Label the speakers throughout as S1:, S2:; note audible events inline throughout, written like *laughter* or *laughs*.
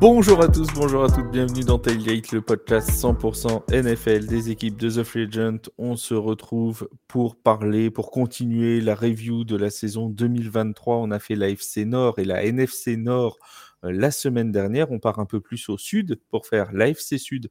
S1: Bonjour à tous, bonjour à toutes, bienvenue dans Tailgate, le podcast 100% NFL des équipes de The Agent. On se retrouve pour parler, pour continuer la review de la saison 2023. On a fait la FC Nord et la NFC Nord euh, la semaine dernière. On part un peu plus au sud pour faire la FC Sud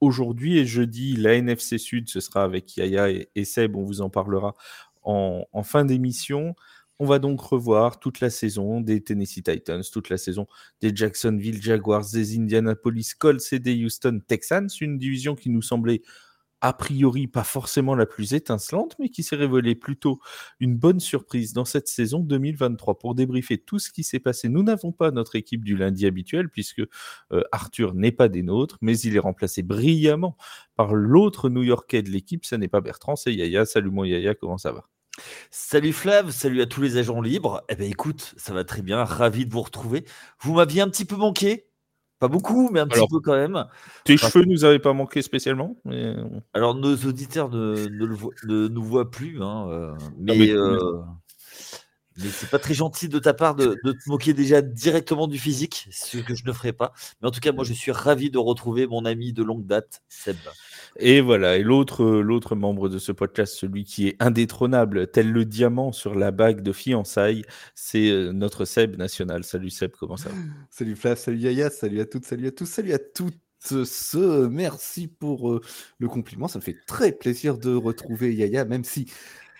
S1: aujourd'hui et jeudi. La NFC Sud, ce sera avec Yaya et, Seb, on vous en parlera en fin d'émission. On va donc revoir toute la saison des Tennessee Titans, toute la saison des Jacksonville Jaguars, des Indianapolis Colts et des Houston Texans, une division qui nous semblait a priori pas forcément la plus étincelante, mais qui s'est révélée plutôt une bonne surprise dans cette saison 2023. Pour débriefer tout ce qui s'est passé, nous n'avons pas notre équipe du lundi habituel, puisque euh, Arthur n'est pas des nôtres, mais il est remplacé brillamment par l'autre New-Yorkais de l'équipe, ce n'est pas Bertrand, c'est Yaya. Salut mon Yaya, comment ça va?
S2: Salut Flav, salut à tous les agents libres. Eh bien écoute, ça va très bien, ravi de vous retrouver. Vous m'aviez un petit peu manqué, pas beaucoup, mais un petit peu quand même.
S1: Tes cheveux nous avaient pas manqué spécialement
S2: Alors nos auditeurs ne, ne, nous voient plus, hein, euh, mais, euh, mais, c'est pas très gentil de ta part de, de, te moquer déjà directement du physique, ce que je ne ferai pas. Mais en tout cas, moi je suis ravi de retrouver mon ami de longue date, Seb.
S1: Et voilà, et l'autre, l'autre membre de ce podcast, celui qui est indétrônable, tel le diamant sur la bague de fiançailles, c'est euh, notre Seb national. Salut Seb, comment ça va? *gasps*
S3: Salut Flav, salut Yaya, salut à toutes, salut à tous, salut à toutes. Ce, merci pour euh, le compliment, ça me fait très plaisir de retrouver Yaya, même si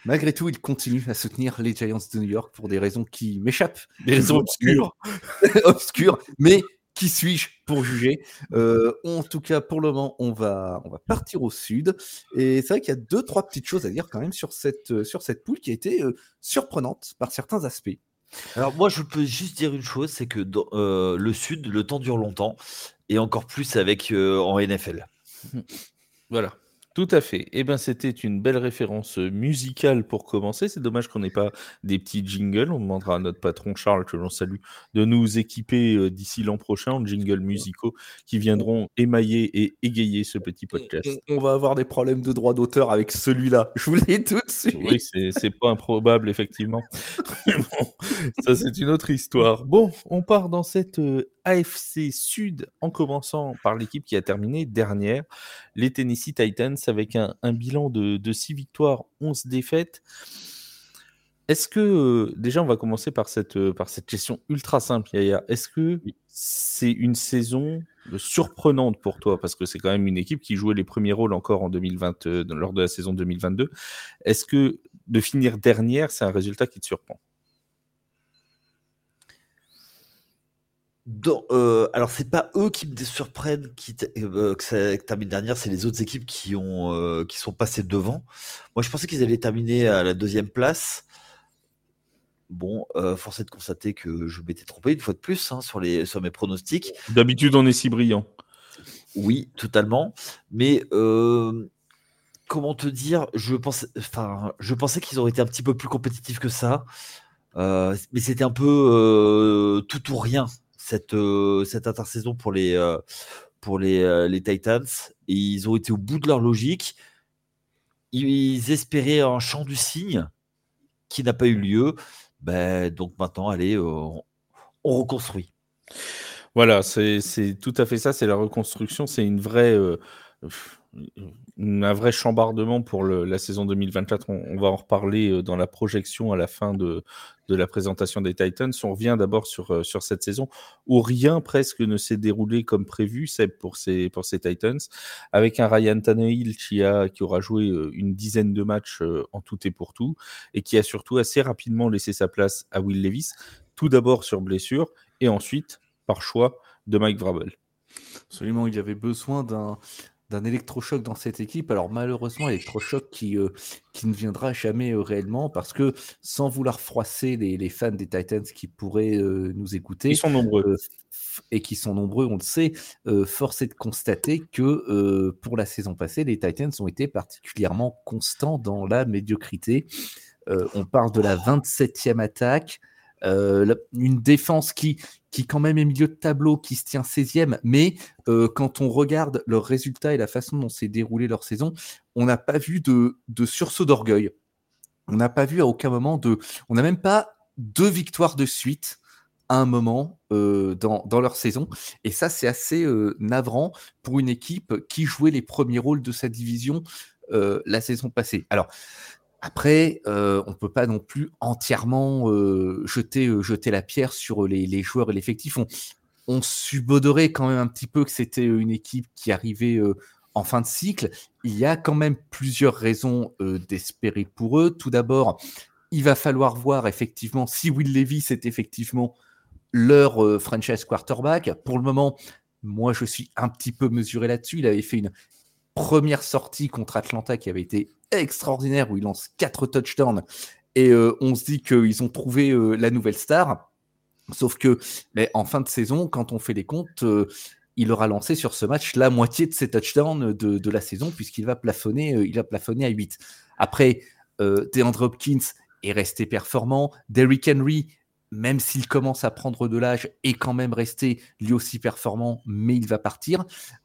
S3: Malgré tout, il continue à soutenir les Giants de New York pour des raisons qui m'échappent.
S1: Des raisons obscures. *laughs*
S3: obscures, mais qui suis-je pour juger? Euh, En tout cas, pour le moment, on va, on va partir au sud. Et c'est vrai qu'il y a deux, trois petites choses à dire quand même sur cette, euh, sur cette poule qui a été euh, surprenante par certains aspects.
S2: Alors moi, je peux juste dire une chose, c'est que dans, le sud, le temps dure longtemps, et encore plus avec en NFL.
S1: Voilà. Tout à fait. Eh bien, c'était une belle référence musicale pour commencer. C'est dommage qu'on n'ait pas des petits jingles. On demandera à notre patron Charles, que l'on salue, de nous équiper d'ici l'an prochain en jingles musicaux qui viendront émailler et égayer ce petit podcast.
S3: On, va avoir des problèmes de droit d'auteur avec celui-là. Je vous l'ai tout de suite.
S1: Oui, c'est pas improbable, effectivement. *laughs* bon, ça, c'est une autre histoire. Bon, on part dans cette AFC Sud en commençant par l'équipe qui a terminé dernière, les Tennessee Titans, avec un, bilan de, 6 victoires, 11 défaites. Est-ce que, euh, déjà, on va commencer par cette, euh, par cette question ultra simple, Yaya. Est-ce que c'est une saison euh, surprenante pour toi? Parce que c'est quand même une équipe qui jouait les premiers rôles encore en 2020, lors de la saison 2022. Est-ce que de finir dernière, c'est un résultat qui te surprend?
S2: Euh, alors, c'est pas eux qui me surprennent qui euh, que ça termine dernière, c'est les autres équipes qui, ont, euh, qui sont passées devant. Moi, je pensais qu'ils allaient terminer à la deuxième place. Bon, force est de constater que je m'étais trompé une fois de plus hein, sur, les, sur mes pronostics.
S1: D'habitude, on est si brillant.
S2: Oui, totalement. Mais comment te dire je pensais, enfin, je pensais qu'ils auraient été un petit peu plus compétitifs que ça. mais c'était un peu tout ou rien cette, euh, cette intersaison pour les, euh, pour les, euh, les Titans. Ils ont été au bout de leur logique. Ils espéraient un chant du cygne qui n'a pas eu lieu. Ben, donc maintenant, allez, on, reconstruit.
S1: Voilà, c'est tout à fait ça, c'est la reconstruction, c'est une vraie un vrai chambardement pour la saison 2024. On, va en reparler euh, dans la projection à la fin de, la présentation des Titans. On revient d'abord sur, euh, sur cette saison où rien presque ne s'est déroulé comme prévu, pour ces, pour ces Titans, avec un Ryan Tannehill qui, a, qui aura joué euh, une dizaine de matchs en tout et pour tout, et qui a surtout assez rapidement laissé sa place à Will Levis, tout d'abord sur blessure, et ensuite par choix de Mike Vrabel.
S3: Absolument, il y avait besoin d'un d'un électrochoc dans cette équipe. Alors malheureusement, électrochoc qui, euh, qui ne viendra jamais euh, réellement parce que sans vouloir froisser les, fans des Titans qui pourraient euh, nous écouter,
S1: ils sont nombreux
S3: et qui sont nombreux, on le sait, force est de constater que pour la saison passée, les Titans ont été particulièrement constants dans la médiocrité. on parle de la 27e attaque. Une défense qui, qui quand même est milieu de tableau, qui se tient 16e, mais euh, quand on regarde leurs résultats et la façon dont s'est déroulée leur saison, on n'a pas vu de, de sursaut d'orgueil. On n'a pas vu à aucun moment de... On n'a même pas deux victoires de suite à un moment dans, dans, leur saison. Et ça, c'est assez navrant pour une équipe qui jouait les premiers rôles de sa division la saison passée. Alors, après, on ne peut pas non plus entièrement jeter, jeter la pierre sur les, joueurs et l'effectif. On, subodorait quand même un petit peu que c'était une équipe qui arrivait en fin de cycle. Il y a quand même plusieurs raisons d'espérer pour eux. Tout d'abord, il va falloir voir effectivement si Will Levis est effectivement leur franchise quarterback. Pour le moment, moi je suis un petit peu mesuré là-dessus. Il avait fait une première sortie contre Atlanta qui avait été extraordinaire où il lance quatre touchdowns et on se dit qu'ils ont trouvé la nouvelle star. Sauf que, mais en fin de saison, quand on fait les comptes, euh, il aura lancé sur ce match la moitié de ses touchdowns de, la saison, puisqu'il va plafonner, euh, il va plafonner à 8. Après, euh, DeAndre Hopkins est resté performant. Derrick Henry, même s'il commence à prendre de l'âge, est quand même resté lui aussi performant, mais il va partir.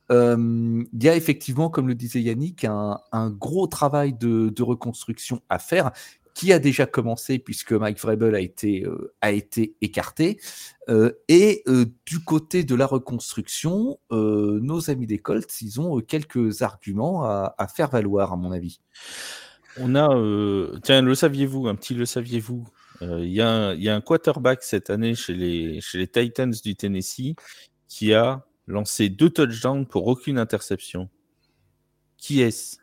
S3: Il y a effectivement, comme le disait Yannick, un, gros travail de, reconstruction à faire qui a déjà commencé puisque Mike Vrabel a été, euh, a été écarté. Euh, et euh, du côté de la reconstruction, nos amis des Colts, ils ont quelques arguments à, faire valoir, à mon avis.
S1: On a, tiens, le saviez-vous, un petit le saviez-vous? Il y, a, un quarterback cette année chez les, chez les Titans du Tennessee qui a lancé deux touchdowns pour aucune interception. Qui est-ce?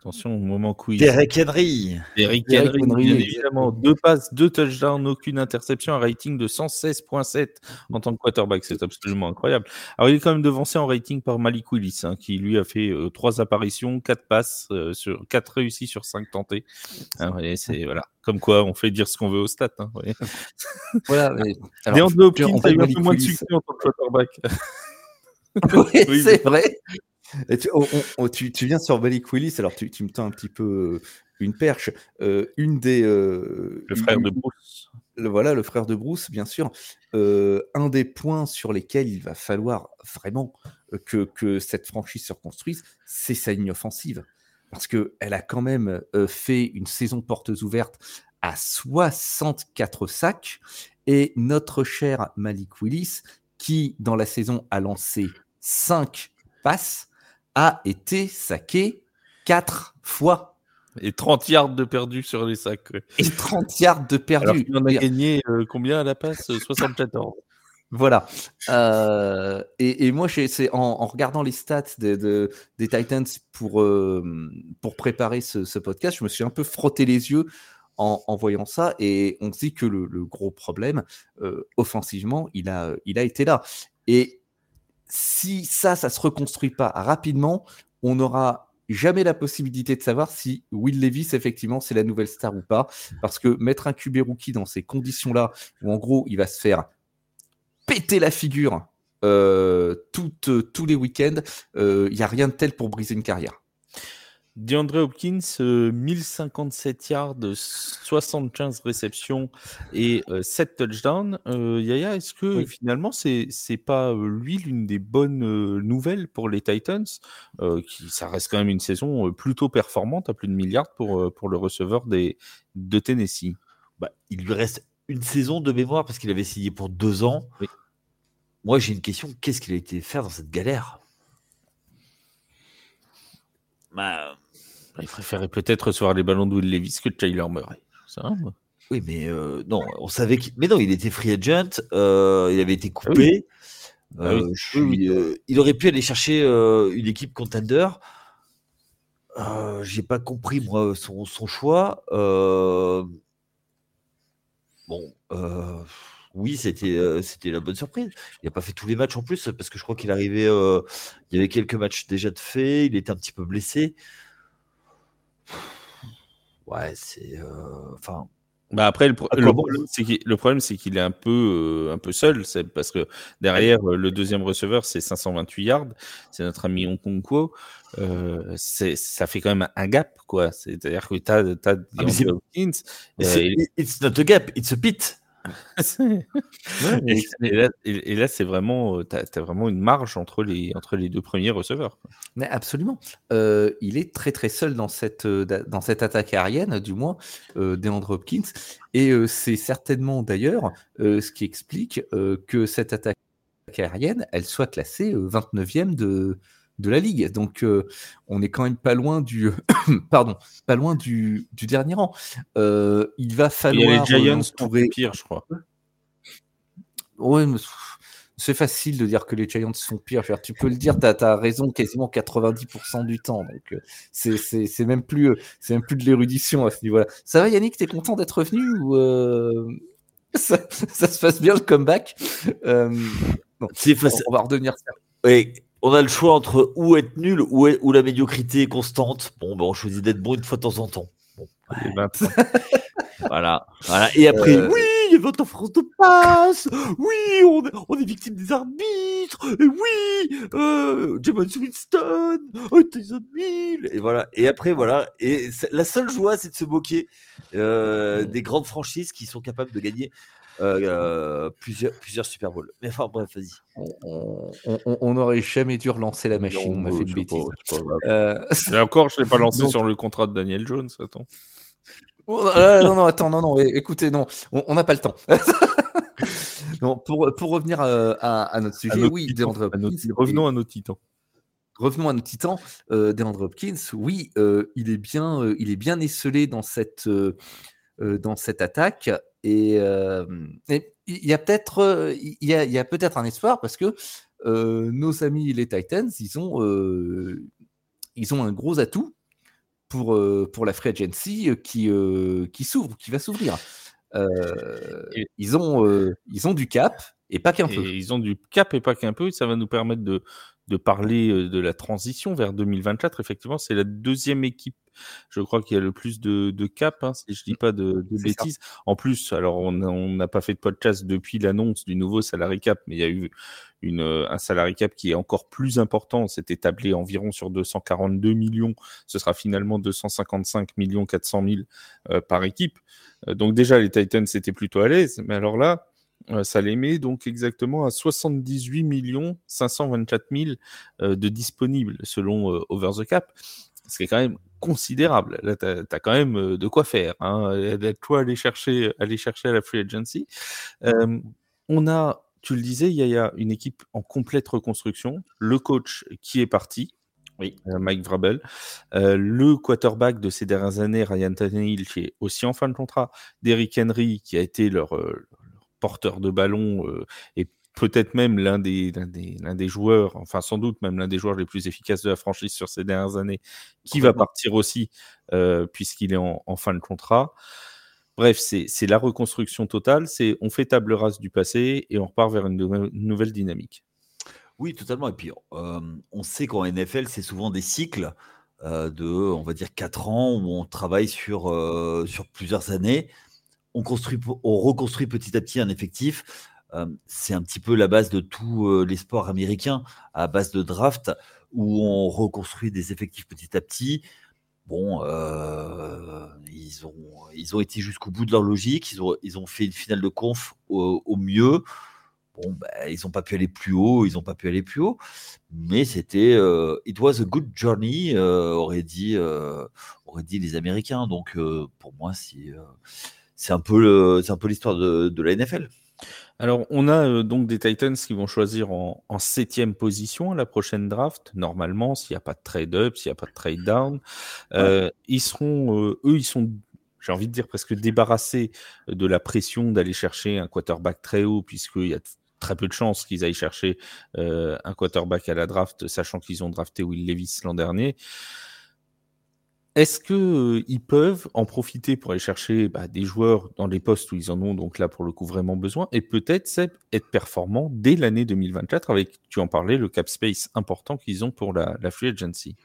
S1: Attention au moment quiz.
S2: Derek Henry.
S1: Derek, Henry, bien évidemment. Deux passes, deux touchdowns, aucune interception, un rating de 116.7 en tant que quarterback. C'est absolument incroyable. Alors, il est quand même devancé en rating par Malik Willis, hein, qui lui a fait euh, trois apparitions, quatre passes, euh, sur quatre réussis sur cinq tentés. Hein, c'est voilà. Comme quoi, on fait dire ce qu'on veut au stat. Hein, *laughs* voilà. Mais, *laughs* alors, Hopkins a eu un peu moins de succès en tant que quarterback. *laughs*
S3: oui, c'est vrai tu, tu, viens sur Malik Willis, alors tu, tu, me tends un petit peu euh, une perche. Euh, une des.
S1: Euh, le frère de Bruce.
S3: Le, voilà, le frère de Bruce, bien sûr. un des points sur lesquels il va falloir vraiment que, que cette franchise se reconstruise, c'est sa ligne offensive. Parce qu'elle a quand même fait une saison portes ouvertes à 64 sacs. Et notre cher Malik Willis, qui dans la saison a lancé 5 passes, a été saqué 4 fois.
S1: Et 30 yards de perdu sur les sacs.
S3: Et 30 yards de perdu.
S1: on a gagné euh, combien à la passe? 74.
S3: Voilà. Euh, et, moi, c'est en, regardant les stats des Titans pour, euh, pour préparer ce, podcast, je me suis un peu frotté les yeux en, voyant ça. Et on se dit que le, gros problème, offensivement, il a, il a été là. Et si ça, ça se reconstruit pas rapidement, on n'aura jamais la possibilité de savoir si Will Levis, effectivement, c'est la nouvelle star ou pas. Parce que mettre un QB rookie dans ces conditions-là, où en gros, il va se faire péter la figure euh, tous les week-ends, il euh, n'y a rien de tel pour briser une carrière.
S1: DeAndre Hopkins, 1057 euh, yards, 75 réceptions et 7 euh, touchdowns. Euh, Yaya, est-ce que finalement, c'est n'est pas lui l'une des bonnes nouvelles pour les Titans qui, Ça reste quand même une saison plutôt performante, à plus de milliards pour, pour le receveur des, de Tennessee?
S2: Bah, il lui reste une saison de mémoire parce qu'il avait signé pour deux ans. Moi, j'ai une question qu'est-ce qu'il a été faire dans cette galère?
S1: Bah, il préférait peut-être recevoir les ballons de Will Levis que Tyler Murray. Ça,
S2: oui, mais euh, non, on savait qu'il. Mais non, il était free agent, euh, il avait été ah coupé. Ah euh, il aurait pu aller chercher une équipe contender. J'ai pas compris moi son, son choix. Bon, oui, c'était c'était la bonne surprise. Il n'a pas fait tous les matchs en plus parce que je crois qu'il arrivait. il y avait quelques matchs déjà de fait. Il était un petit peu blessé. Ouais, c'est. Euh, enfin.
S1: Bah après, le, problème, c'est qu'il est un peu, euh, un peu seul, c'est parce que derrière, euh, le deuxième receveur, c'est 528 yards, c'est notre ami Okonkwo. Euh, ça fait quand même un gap, quoi. C'est-à-dire que tu as, as
S2: ah, It's not a gap, it's a pit. *laughs*
S1: et, là, c'est vraiment, tu as, vraiment une marge entre les, entre les deux premiers receveurs.
S3: Mais absolument. il est très très seul dans cette, dans cette attaque aérienne, du moins, euh, DeAndre Hopkins. Et c'est certainement d'ailleurs ce qui explique que cette attaque aérienne, elle soit classée 29e de, de la ligue. Donc, euh, on est quand même pas loin du, *coughs* pardon, pas loin du, dernier rang. Euh, il va falloir.
S1: Il y a les Giants pour pire, je crois.
S3: Oui, c'est facile de dire que les Giants sont pires. Tu peux le dire, tu as, raison quasiment 90% du temps. Donc, euh, c'est même, plus, même plus de l'érudition à ce niveau-là. Ça va, Yannick, tu es content d'être revenu ou *laughs* ça, se passe bien le comeback? C'est facile. On va redevenir.
S2: Oui, on a le choix entre où être nul ou, la médiocrité est constante. Bon, ben on choisit d'être bon une fois de temps en temps. *laughs* voilà, voilà. Et après, euh, oui, il y a votre France de passe. Oui, on, est victime des arbitres. Et oui, euh, James Winston, oh, Tyson Mill. Et voilà. Et après, voilà. Et la seule joie, c'est de se moquer euh, des grandes franchises qui sont capables de gagner euh, plusieurs, plusieurs Super Bowls. Mais enfin, bref, vas-y.
S3: On n'aurait jamais dû relancer la machine. on m'a fait une bêtise.
S1: Euh, Et encore, je ne l'ai pas lancé sur le contrat de Daniel Jones. Attends.
S3: Oh, non, non, attends, non, non, écoutez, non, on n'a pas le temps. *laughs* non, pour, pour revenir euh, à, notre sujet, oui,
S1: revenons à nos titans.
S3: Revenons à nos titans. Euh, DeAndre Hopkins, oui, il, est bien, il est bien esselé dans cette, dans cette attaque. Et il y a peut-être il y a, y a peut-être un espoir parce que nos amis les Titans, ils ont, ils ont un gros atout pour, pour la free agency qui, qui s'ouvre, qui va s'ouvrir. ils, ont, ils ont du cap et pas qu'un peu.
S1: Ils ont du cap et pas qu'un peu. Ça va nous permettre de, de parler de la transition vers 2024. Effectivement, c'est la deuxième équipe, je crois, qui a le plus de, cap, hein, si je dis pas de, bêtises. En plus, alors on n'a pas fait de podcast depuis l'annonce du nouveau salary cap, mais il y a eu une, un salary cap qui est encore plus important. C'est établi environ sur 242 millions. Ce sera finalement 255 millions 400 000 par équipe. donc déjà, les Titans étaient plutôt à l'aise, mais alors là, euh, ça les met donc exactement à 78 524 000 de disponibles selon euh, Over the Cap, ce qui est quand même considérable. Là, tu as, quand même euh, de quoi faire. Hein. Toi, aller chercher, aller chercher à la free agency. on a, tu le disais, il y a une équipe en complète reconstruction. Le coach qui est parti, oui. Mike Vrabel. le quarterback de ces dernières années, Ryan Tannehill, qui est aussi en fin de contrat. Derrick Henry, qui a été leur, porteur de ballon et peut-être même l'un des, l'un des, joueurs, enfin sans doute même l'un des joueurs les plus efficaces de la franchise sur ces dernières années, qui va partir aussi euh, puisqu'il est en, fin de contrat. Bref, c'est, la reconstruction totale, c'est on fait table rase du passé et on repart vers une, nouvelle dynamique.
S2: Oui, totalement. Et puis, euh, on sait qu'en NFL, c'est souvent des cycles de, on va dire, 4 ans où on travaille sur, sur plusieurs années on, construit, on reconstruit petit à petit un effectif. c'est un petit peu la base de tous les sports américains, à base de draft, où on reconstruit des effectifs petit à petit. Bon, ils, ont, ils ont été jusqu'au bout de leur logique, ils ont, fait une finale de conf au, mieux. Bon, bah, ils n'ont pas pu aller plus haut, ils n'ont pas pu aller plus haut, mais c'était it was a good journey, aurait dit, aurait dit les Américains. Donc pour moi, c'est c'est un peu c'est un peu l'histoire de, la NFL.
S1: Alors, on a euh, donc des Titans qui vont choisir en, septième position à la prochaine draft, normalement, s'il n'y a pas de trade-up, s'il n'y a pas de trade-down. Euh, ils seront, euh, eux, ils sont, j'ai envie de dire, presque débarrassés de la pression d'aller chercher un quarterback très haut, puisqu'il y a très peu de chances qu'ils aillent chercher un quarterback à la draft, sachant qu'ils ont drafté Will Levis l'an dernier. Est-ce qu'ils peuvent en profiter pour aller chercher bah, des joueurs dans les postes où ils en ont donc là pour le coup vraiment besoin? Et peut-être être performants dès l'année 2024 avec, tu en parlais, le cap space important qu'ils ont pour la, free agency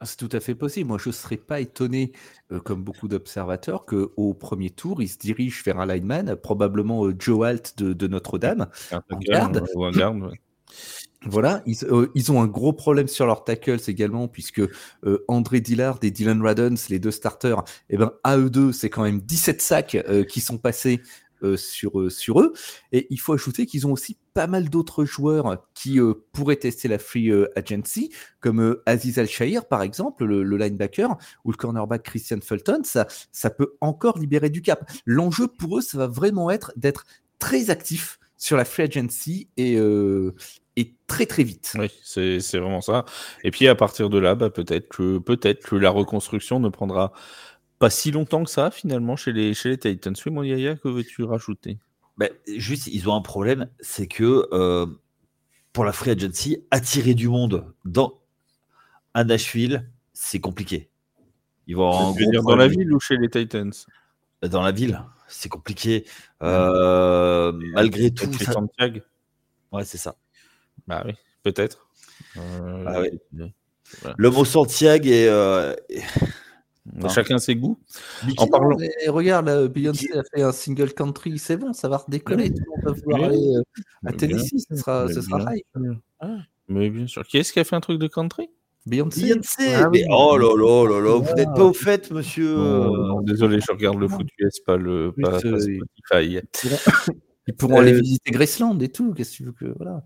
S3: ah, c'est tout à fait possible. Moi, je ne serais pas étonné, comme beaucoup d'observateurs, qu'au premier tour, ils se dirigent vers un lineman, probablement Joe Alt de, Notre-Dame,
S1: en garde. Ou un garde
S3: voilà, euh, ils, ont un gros problème sur leurs tackles également, puisque euh, André Dillard et Dylan Radens, les deux starters, eh ben, à eux deux, c'est quand même 17 sacs euh, qui sont passés sur, sur eux. Et il faut ajouter qu'ils ont aussi pas mal d'autres joueurs qui pourraient tester la free agency, comme Aziz Al-Shahir, par exemple, le, linebacker, ou le cornerback Christian Fulton. Ça, ça peut encore libérer du cap. L'enjeu pour eux, ça va vraiment être d'être très actif sur la free agency et, et très très vite.
S1: Oui, c'est vraiment ça. Et puis à partir de là, bah, peut-être que, peut que la reconstruction ne prendra pas si longtemps que ça finalement chez les, chez les Titans. Oui, mon Yaya, que veux-tu rajouter?
S2: Bah, Juste, ils ont un problème, c'est que euh, pour la free agency, attirer du monde dans un Nashville, c'est compliqué.
S1: Ils vont dire dans la ville ou chez les Titans?
S2: Dans la ville, c'est compliqué. Euh, malgré tout.
S1: Ça...
S2: Ouais, c'est ça.
S1: Bah oui, peut-être. Euh,
S2: ah Le mot Santiago est, euh,
S1: Chacun ses goûts.
S3: en parlant... regarde, Beyoncé a fait un single country, c'est bon, ça va redécoller. On va pouvoir aller euh, à Tennessee, ce sera, ce sera
S1: ah, mais bien sûr. Qui est-ce qui a fait un truc de country?
S3: Beyoncé.
S2: Beyoncé. Ah oh là là là là, vous n'êtes pas au fait, monsieur.
S1: désolé, je regarde le foot US, pas le pas, Spotify.
S3: Ils pourront aller euh, visiter Graceland et tout. Qu'est-ce que tu veux que. Voilà.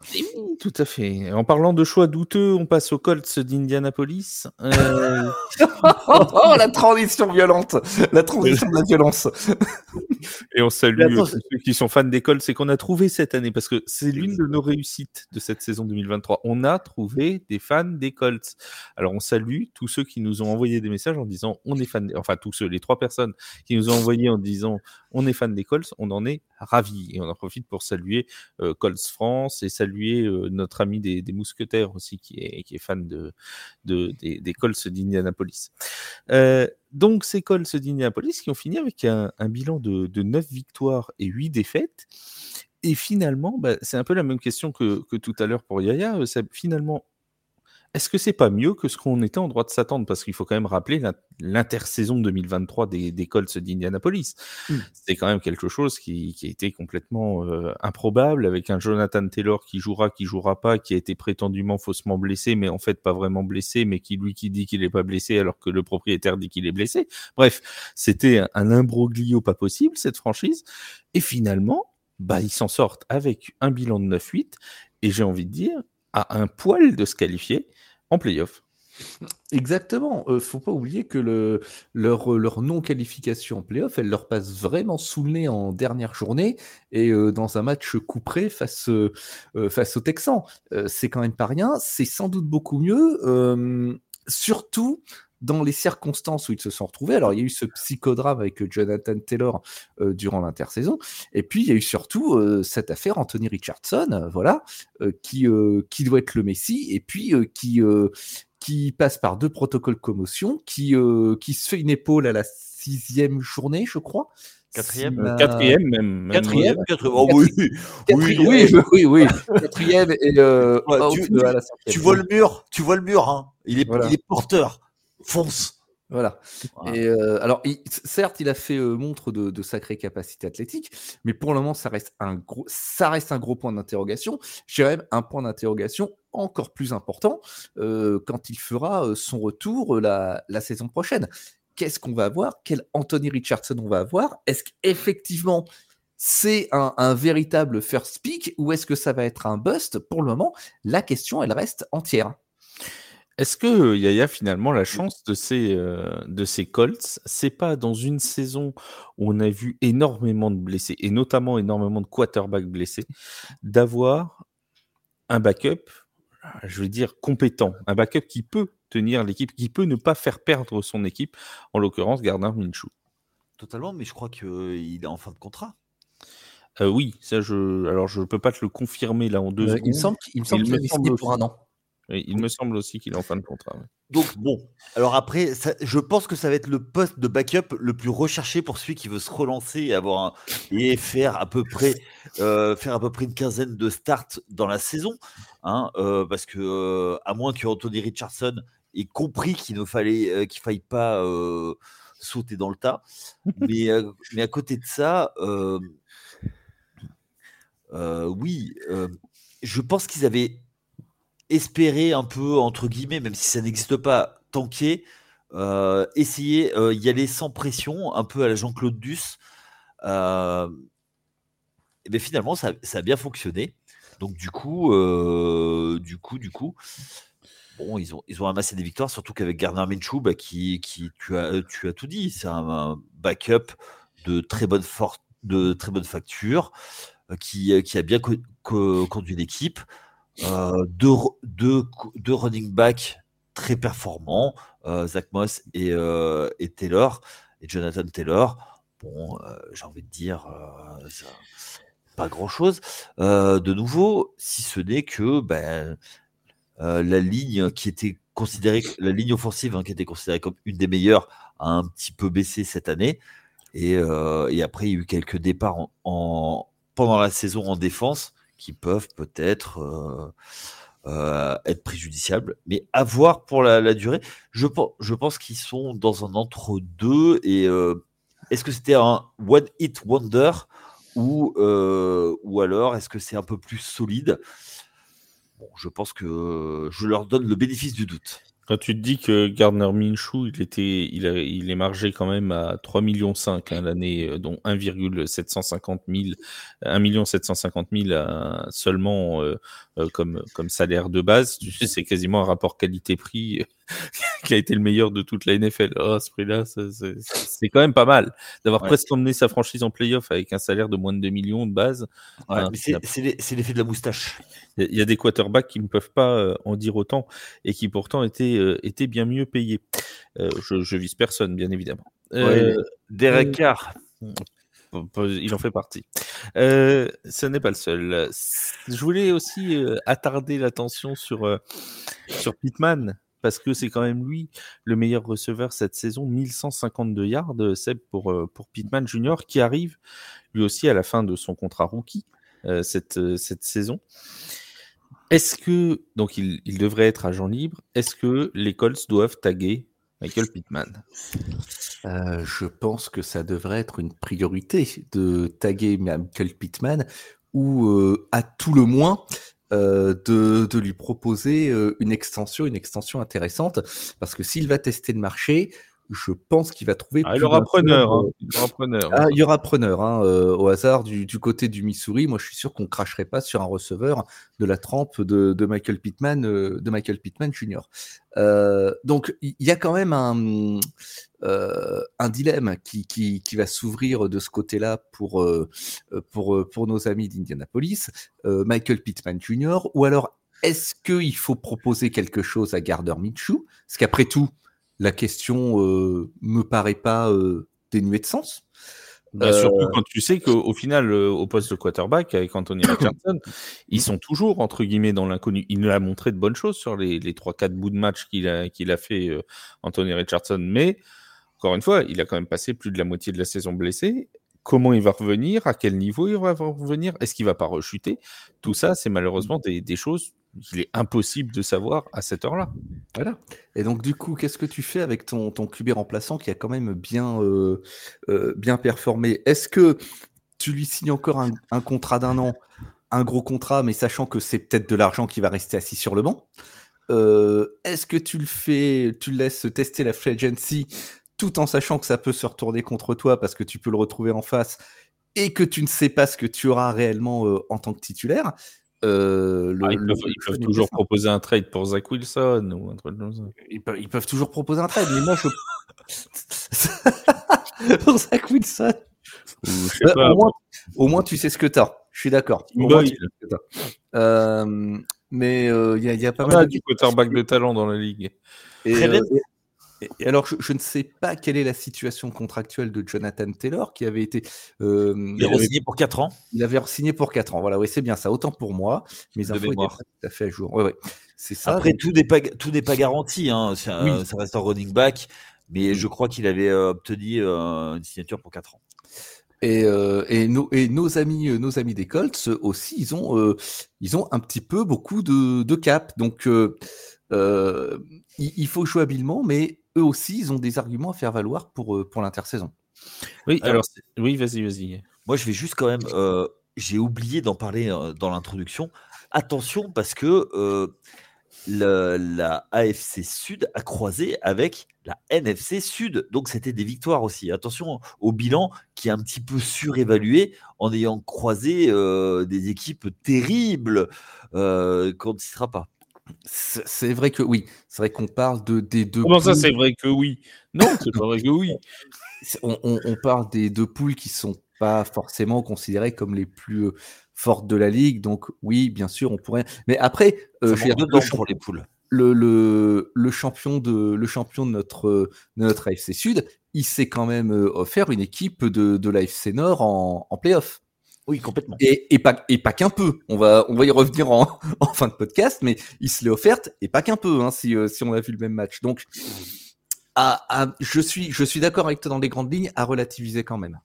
S1: tout à fait. En parlant de choix douteux, on passe aux Colts d'Indianapolis. Euh, *laughs*
S3: oh, la transition violente La transition de la violence
S1: Et on salue ceux qui sont fans des Colts, c'est qu'on a trouvé cette année, parce que c'est l'une de nos réussites de cette saison 2023. On a trouvé des fans des Colts. Alors on salue tous ceux qui nous ont envoyé des messages en disant on est fan, enfin tous ceux, les trois personnes qui nous ont envoyé en disant on est fan des Colts, on en est ravis. Et on en profite pour saluer euh, Colts France et saluer euh, notre ami des, Mousquetaires aussi, qui est, qui est fan de, des, Colts d'Indianapolis. Euh, donc, ces Colts d'Indianapolis qui ont fini avec un, bilan de, de 9 victoires et 8 défaites. Et finalement, bah, c'est un peu la même question que, que tout à l'heure pour Yaya. finalement, est-ce que c'est pas mieux que ce qu'on était en droit de s'attendre? Parce qu'il faut quand même rappeler l'intersaison 2023 des, des Colts d'Indianapolis. Mmh. C'est quand même quelque chose qui, a été complètement euh, improbable, avec un Jonathan Taylor qui jouera, qui jouera pas, qui a été prétendument faussement blessé, mais en fait pas vraiment blessé, mais qui lui qui dit qu'il n'est pas blessé alors que le propriétaire dit qu'il est blessé. Bref, c'était un imbroglio pas possible, cette franchise. Et finalement, bah, ils s'en sortent avec un bilan de 9-8, et j'ai envie de dire, à un poil de se qualifier en playoff.
S3: Exactement. euh, faut pas oublier que le, leur, euh, non-qualification en playoff, elle leur passe vraiment sous le nez en dernière journée et euh, dans un match couperé face, face aux Texans. c'est quand même pas rien. C'est sans doute beaucoup mieux. surtout dans les circonstances où ils se sont retrouvés. Alors, il y a eu ce psychodrame avec Jonathan Taylor durant l'intersaison. Et puis, il y a eu surtout cette affaire Anthony Richardson, voilà, qui, qui doit être le Messi, et puis qui, qui passe par deux protocoles commotion, qui, euh, qui se fait une épaule à la sixième journée, je crois.
S1: Quatrième, euh, quatrième même.
S3: Quatrième, quatrième. Oh, oui. oui, oui, oui, oui, Quatrième et euh,
S2: tu, vois le mur, tu vois le mur, hein. il, est, il est porteur. Fonce.
S3: Voilà. Et alors, certes, il a fait montre de, de sacrées capacités athlétiques, mais pour le moment, ça reste un gros, ça reste un gros point d'interrogation. J'ai même un point d'interrogation encore plus important quand il fera son retour la, la saison prochaine. Qu'est-ce qu'on va avoir Quel Anthony Richardson on va avoir Est-ce qu'effectivement c'est un, un, véritable first pick ou est-ce que ça va être un bust? Pour le moment, la question, elle reste entière.
S1: Est-ce que Yaya, finalement, la chance de ces, de ces Colts, c'est pas dans une saison où on a vu énormément de blessés, et notamment énormément de quarterbacks blessés, d'avoir un backup, je veux dire, compétent, un backup qui peut tenir l'équipe, qui peut ne pas faire perdre son équipe, en l'occurrence Gardner Minshew?
S2: Totalement, mais je crois qu'il est en fin de contrat.
S1: oui, ça je, alors je ne peux pas te le confirmer là en deux secondes.
S3: Il me semble qu'il est signé pour un an
S1: il me semble aussi qu'il est en fin de contrat.
S2: Donc bon, alors après, je pense que ça va être le poste de backup le plus recherché pour celui qui veut se relancer et avoir faire à peu près euh, faire à peu près une quinzaine de starts dans la saison, hein, euh, parce que euh, à moins que Anthony Richardson ait compris qu'il ne fallait qu'il faille pas sauter dans le tas, mais mais à côté de ça, oui, je pense qu'ils avaient espérer un peu, entre guillemets, même si ça n'existe pas, tanker, euh, essayer, euh, y aller sans pression, un peu à la Jean-Claude Duss. Euh, ben, finalement, ça, a bien fonctionné. Donc du coup, du coup, du coup, bon, ils ont, ils ont amassé des victoires, surtout qu'avec Gardner Minshew, bah, qui, tu as, tout dit, c'est un, backup de très bonne de très bonne facture, qui a bien conduit l'équipe. Deux, deux, running backs très performants, Zach Moss et, et Taylor, et Jonathan Taylor. Bon, j'ai envie de dire, pas grand-chose de nouveau, si ce n'est que ben, la ligne qui était considérée, la ligne offensive hein, qui était considérée comme une des meilleures, a un petit peu baissé cette année. Et, après, il y a eu quelques départs en, pendant la saison en défense qui peuvent peut-être être préjudiciables. Mais à voir pour la, durée. Je, je pense qu'ils sont dans un entre-deux. Et est-ce que c'était un one-hit wonder ou, ou alors est-ce que c'est un peu plus solide? Je pense que je leur donne le bénéfice du doute.
S1: Quand tu te dis que Gardner Minshew, il, était, il, a, il est margé quand même à 3,5 millions hein, l'année, euh, dont 1,750 000, 1 750 000 seulement euh, euh, comme, comme salaire de base. Tu sais, c'est quasiment un rapport qualité-prix *laughs* qui a été le meilleur de toute la NFL. Oh, ce prix-là, c'est quand même pas mal d'avoir presque emmené sa franchise en playoff avec un salaire de moins de 2 millions de base.
S2: c'est l'effet de la moustache.
S1: Il y a des quarterbacks qui ne peuvent pas euh, en dire autant et qui pourtant étaient, euh, étaient bien mieux payés. Euh, je, je, vise personne, bien évidemment.
S2: Derek Carr.
S1: Il en fait partie. ce n'est pas le seul. Je voulais aussi attarder l'attention sur, sur Pittman parce que c'est quand même lui le meilleur receveur cette saison, 1152 yards, c'est pour, pour Pittman Junior, qui arrive lui aussi à la fin de son contrat rookie cette, cette saison. Est-ce que, donc il, devrait être agent libre, est-ce que les Colts doivent taguer Michael Pittman?
S3: Euh, Je pense que ça devrait être une priorité de taguer Michael Pittman ou euh, à tout le moins euh, de, lui proposer une extension, une extension intéressante, parce que s'il va tester le marché, je pense qu'il va trouver.
S1: Ah, il, aura preneur, hein.
S3: il aura preneur. Ah, il y aura preneur. Hein, euh, au hasard du, côté du Missouri, moi je suis sûr qu'on cracherait pas sur un receveur de la trempe de, Michael Pittman, euh, de Michael Pittman Jr. Euh, donc il y, a quand même un, un dilemme qui, qui, va s'ouvrir de ce côté-là pour, pour, pour nos amis d'Indianapolis, Michael Pittman Jr. Ou alors est-ce qu'il faut proposer quelque chose à Gardner Minshew? Parce qu'après tout, la question euh, me paraît pas euh, dénuée de sens.
S1: Bah, surtout euh, quand tu sais qu'au final, au poste de quarterback, avec Anthony *clears throat* Richardson, ils sont toujours, entre guillemets, dans l'inconnu. Il nous a montré de bonnes choses sur les, les 3-4 bouts de match qu'il a, qu'il a fait, Anthony Richardson. Mais, encore une fois, il a quand même passé plus de la moitié de la saison blessé. Comment il va revenir? À quel niveau il va revenir? Est-ce qu'il va pas rechuter? Tout ça, c'est malheureusement des, des choses qu'il est impossible de savoir à cette heure-là.
S3: Voilà. Et donc, du coup, qu'est-ce que tu fais avec ton, ton QB remplaçant qui a quand même bien, euh, euh, bien performé? Est-ce que tu lui signes encore un, contrat d'un an, un gros contrat, mais sachant que c'est peut-être de l'argent qui va rester assis sur le banc euh, Est-ce que tu le fais, tu le laisses tester la free agency tout en sachant que ça peut se retourner contre toi parce que tu peux le retrouver en face et que tu ne sais pas ce que tu auras réellement en tant que titulaire?
S1: Euh, ah, ils, peuvent, toujours proposer un trade pour Zach Wilson ou un truc
S3: Ils peuvent, toujours proposer un trade, mais moi je. *laughs* pour Zach Wilson. Euh, au, moins, tu sais ce que tu as. Je suis d'accord. Euh, mais il y, a pas mal.
S1: de quarterback de talent dans la ligue.
S3: Et, et alors, je, ne sais pas quelle est la situation contractuelle de Jonathan Taylor, qui avait été.
S2: Euh, il avait signé pour 4 ans.
S3: Il avait signé pour 4 ans. Voilà, oui, c'est bien ça. Autant pour moi. Mes infos étaient pas tout à fait à jour. Ouais, ouais.
S2: C'est ça. Après, tout n'est pas, tout n'est pas garanti. Hein. Ça, reste un running back. Mais je crois qu'il avait euh, obtenu euh, une signature pour 4 ans.
S3: Et, euh, et, nos, et, nos, amis, nos amis des Colts aussi, ils ont, ils ont un petit peu beaucoup de, de cap. Donc, il, il, faut jouer habilement, mais eux aussi, ils ont des arguments à faire valoir pour, euh, pour l'intersaison.
S1: Oui, alors, oui, vas-y, vas-y.
S2: Moi, je vais juste quand même. Euh, j'ai oublié d'en parler euh, dans l'introduction. Attention, parce que la AFC Sud a croisé avec la NFC Sud. Donc c'était des victoires aussi. Attention au bilan qui est un petit peu surévalué en ayant croisé euh, des équipes terribles euh, qu'on ne citera pas.
S3: C'est vrai que oui. C'est vrai qu'on parle de, des deux.
S1: Comment ça, c'est vrai que oui? Non, c'est pas vrai que oui.
S3: On, on, parle des deux poules qui sont pas forcément considérées comme les plus euh, forte de la ligue. Donc oui, bien sûr, on pourrait. Mais après,
S2: euh, je pour les poules.
S3: Le, le, le, champion de le champion de notre de notre AFC Sud, il s'est quand même euh, offert une équipe de, de l'AFC Nord en, en playoff.
S2: Oui, complètement.
S3: Et, et pas, et pas qu'un peu. On va, on va y revenir en, *laughs* en fin de podcast, mais il se l'est offerte et pas qu'un peu, hein, si, euh, si on a vu le même match. Donc, à, je suis, je suis d'accord avec toi dans les grandes lignes, à relativiser quand même.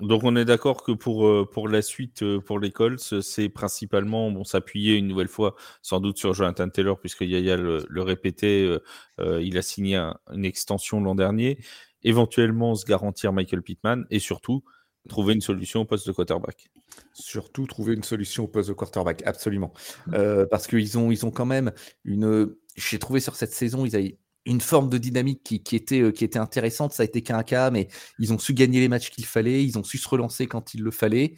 S1: Donc on est d'accord que pour, euh, pour la suite, euh, pour les Colts, c'est principalement bon, s'appuyer une nouvelle fois, sans doute sur Jonathan Taylor, puisque Yaya le, le répétait, euh, il a signé une extension l'an dernier, éventuellement se garantir Michael Pittman, et surtout trouver une solution au poste de quarterback.
S3: Surtout trouver une solution au poste de quarterback, absolument. parce qu'ils ont, ils ont quand même une... J'ai trouvé sur cette saison, ils avaient une forme de dynamique qui, était, euh, qui était intéressante. Ça a été qu'un cas, mais ils ont su gagner les matchs qu'il fallait. Ils ont su se relancer quand il le fallait.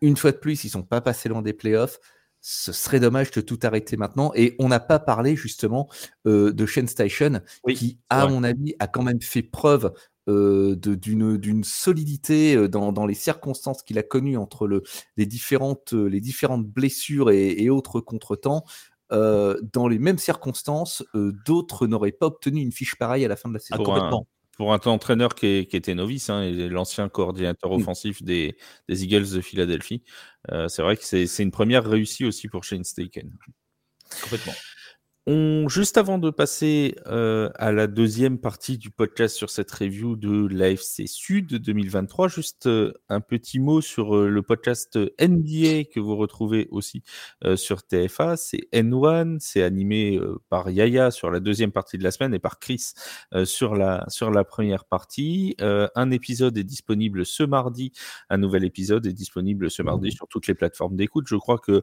S3: Une fois de plus, ils sont pas passés loin des playoffs. Ce serait dommage de tout arrêter maintenant. Et on n'a pas parlé justement euh, de Shane Station, qui, à mon avis, a quand même fait preuve euh, d'une solidité dans, les circonstances qu'il a connues entre le, les, différentes, les différentes blessures et, et autres contretemps. Euh, dans les mêmes circonstances, euh, d'autres n'auraient pas obtenu une fiche pareille à la fin de la saison.
S1: Pour un, entraîneur qui, était novice, hein, et l'ancien coordinateur offensif des, Eagles de Philadelphie, euh, c'est vrai que c'est une première réussie aussi pour Shane Steichen.
S2: Complètement.
S1: On, juste avant de passer euh, à la deuxième partie du podcast sur cette review de l'AFC Sud 2023, juste euh, un petit mot sur euh, le podcast NBA que vous retrouvez aussi sur TFA. C'est N1, c'est animé par Yaya sur la deuxième partie de la semaine et par Chris sur, la, sur la première partie. un épisode est disponible ce mardi, un nouvel épisode est disponible ce mardi sur toutes les plateformes d'écoute. Je crois que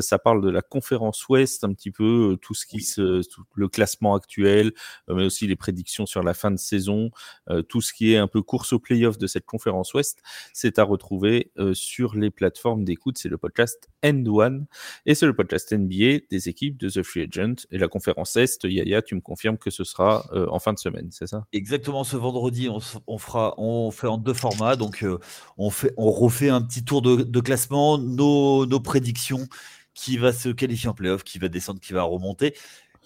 S1: ça parle de la conférence Ouest, un petit peu tout ce qui le classement actuel, euh, mais aussi les prédictions sur la fin de saison, euh, tout ce qui est un peu course au playoff de cette conférence Ouest, c'est à retrouver euh, sur les plateformes d'écoute. C'est le podcast End One et c'est le podcast NBA des équipes de The Free Agent et la conférence Est. Yaya, tu me confirmes que ce sera en fin de semaine, c'est ça?
S2: Exactement. Ce vendredi, on, fera, on fait en deux formats. Donc, on fait, on refait un petit tour de, classement, nos, nos prédictions qui va se qualifier en playoff, qui va descendre, qui va remonter.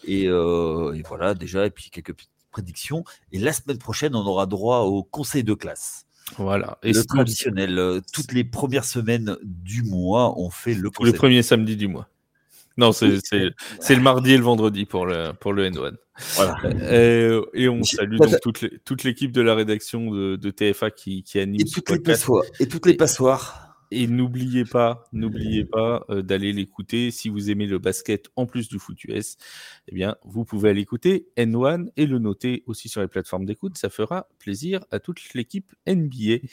S2: Euh, et, voilà, déjà, et puis quelques petites prédictions. Et la semaine prochaine, on aura droit au conseil de classe.
S1: Voilà.
S2: Et le traditionnel. Euh, toutes les premières semaines du mois, on fait le
S1: Tous les premiers samedis du mois. Non, c'est le mardi et le vendredi pour le, pour le N1. Voilà. Euh, et, on salue donc toute l'équipe de la rédaction de, TFA qui, qui anime
S2: et toutes, les passoires, et toutes les passoires.
S1: Et n'oubliez pas, n'oubliez pas euh, d'aller l'écouter. Si vous aimez le basket en plus du foot US, eh bien, vous pouvez aller écouter N1 et le noter aussi sur les plateformes d'écoute. Ça fera plaisir à toute l'équipe NBA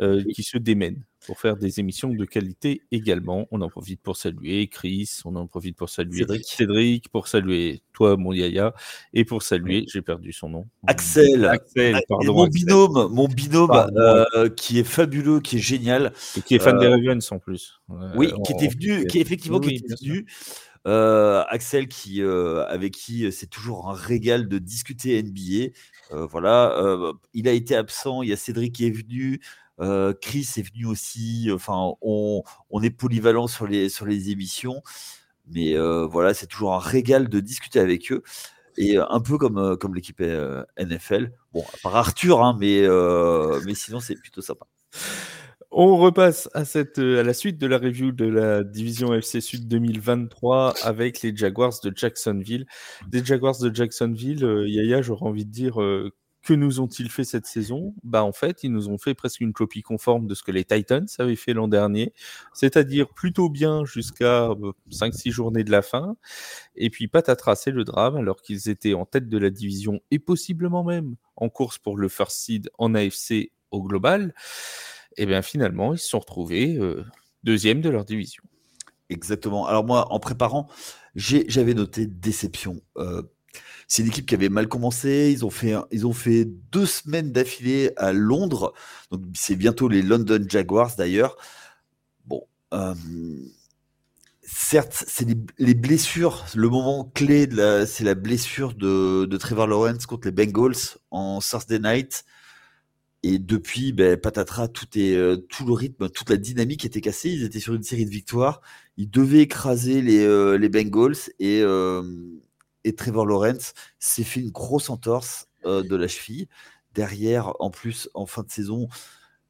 S1: euh, qui se démène pour faire des émissions de qualité également. On en profite pour saluer Chris, on en profite pour saluer Cédric, pour saluer toi, mon Yaya, et pour saluer, j'ai perdu son nom.
S2: Axel. Axel, pardon. Mon binôme, mon binôme euh, qui est fabuleux, qui est génial.
S1: Et qui est fan des euh, Ravens en plus.
S2: oui, qui était venu, qui effectivement qui était venu. Euh, Axel, qui, avec qui c'est toujours un régal de discuter NBA. voilà, il a été absent. Il y a Cédric qui est venu. Euh, Chris est venu aussi. Enfin, on, est polyvalent sur les, sur les émissions. Mais euh, voilà, c'est toujours un régal de discuter avec eux. Et un peu comme, euh, comme l'équipe NFL. Bon, à part Arthur, hein, mais, mais sinon, c'est plutôt sympa.
S1: On repasse à, cette, à la suite de la review de la division FC Sud 2023 avec les Jaguars de Jacksonville. Des Jaguars de Jacksonville, Yaya, j'aurais envie de dire que nous ont-ils fait cette saison? Bah en fait, ils nous ont fait presque une copie conforme de ce que les Titans avaient fait l'an dernier, c'est-à-dire plutôt bien jusqu'à 5-6 euh, journées de la fin, et puis patatras, c'est le drame, alors qu'ils étaient en tête de la division et possiblement même en course pour le first seed en AFC au global, et eh bien finalement, ils se sont retrouvés euh, deuxième de leur division.
S2: Exactement. Alors moi, en préparant, J'avais noté déception. C'est une équipe qui avait mal commencé. Ils ont fait, ils ont fait deux semaines d'affilée à Londres. Donc c'est bientôt les London Jaguars d'ailleurs. Bon, certes, c'est les, blessures. Le moment clé, c'est la blessure de, Trevor Lawrence contre les Bengals en Thursday night. Et depuis, ben, patatras, tout, est, euh, tout le rythme, toute la dynamique était cassée. Ils étaient sur une série de victoires. Ils devaient écraser les, euh, les Bengals. Et, euh, et Trevor Lawrence s'est fait une grosse entorse de la cheville. Derrière, en plus, en fin de saison,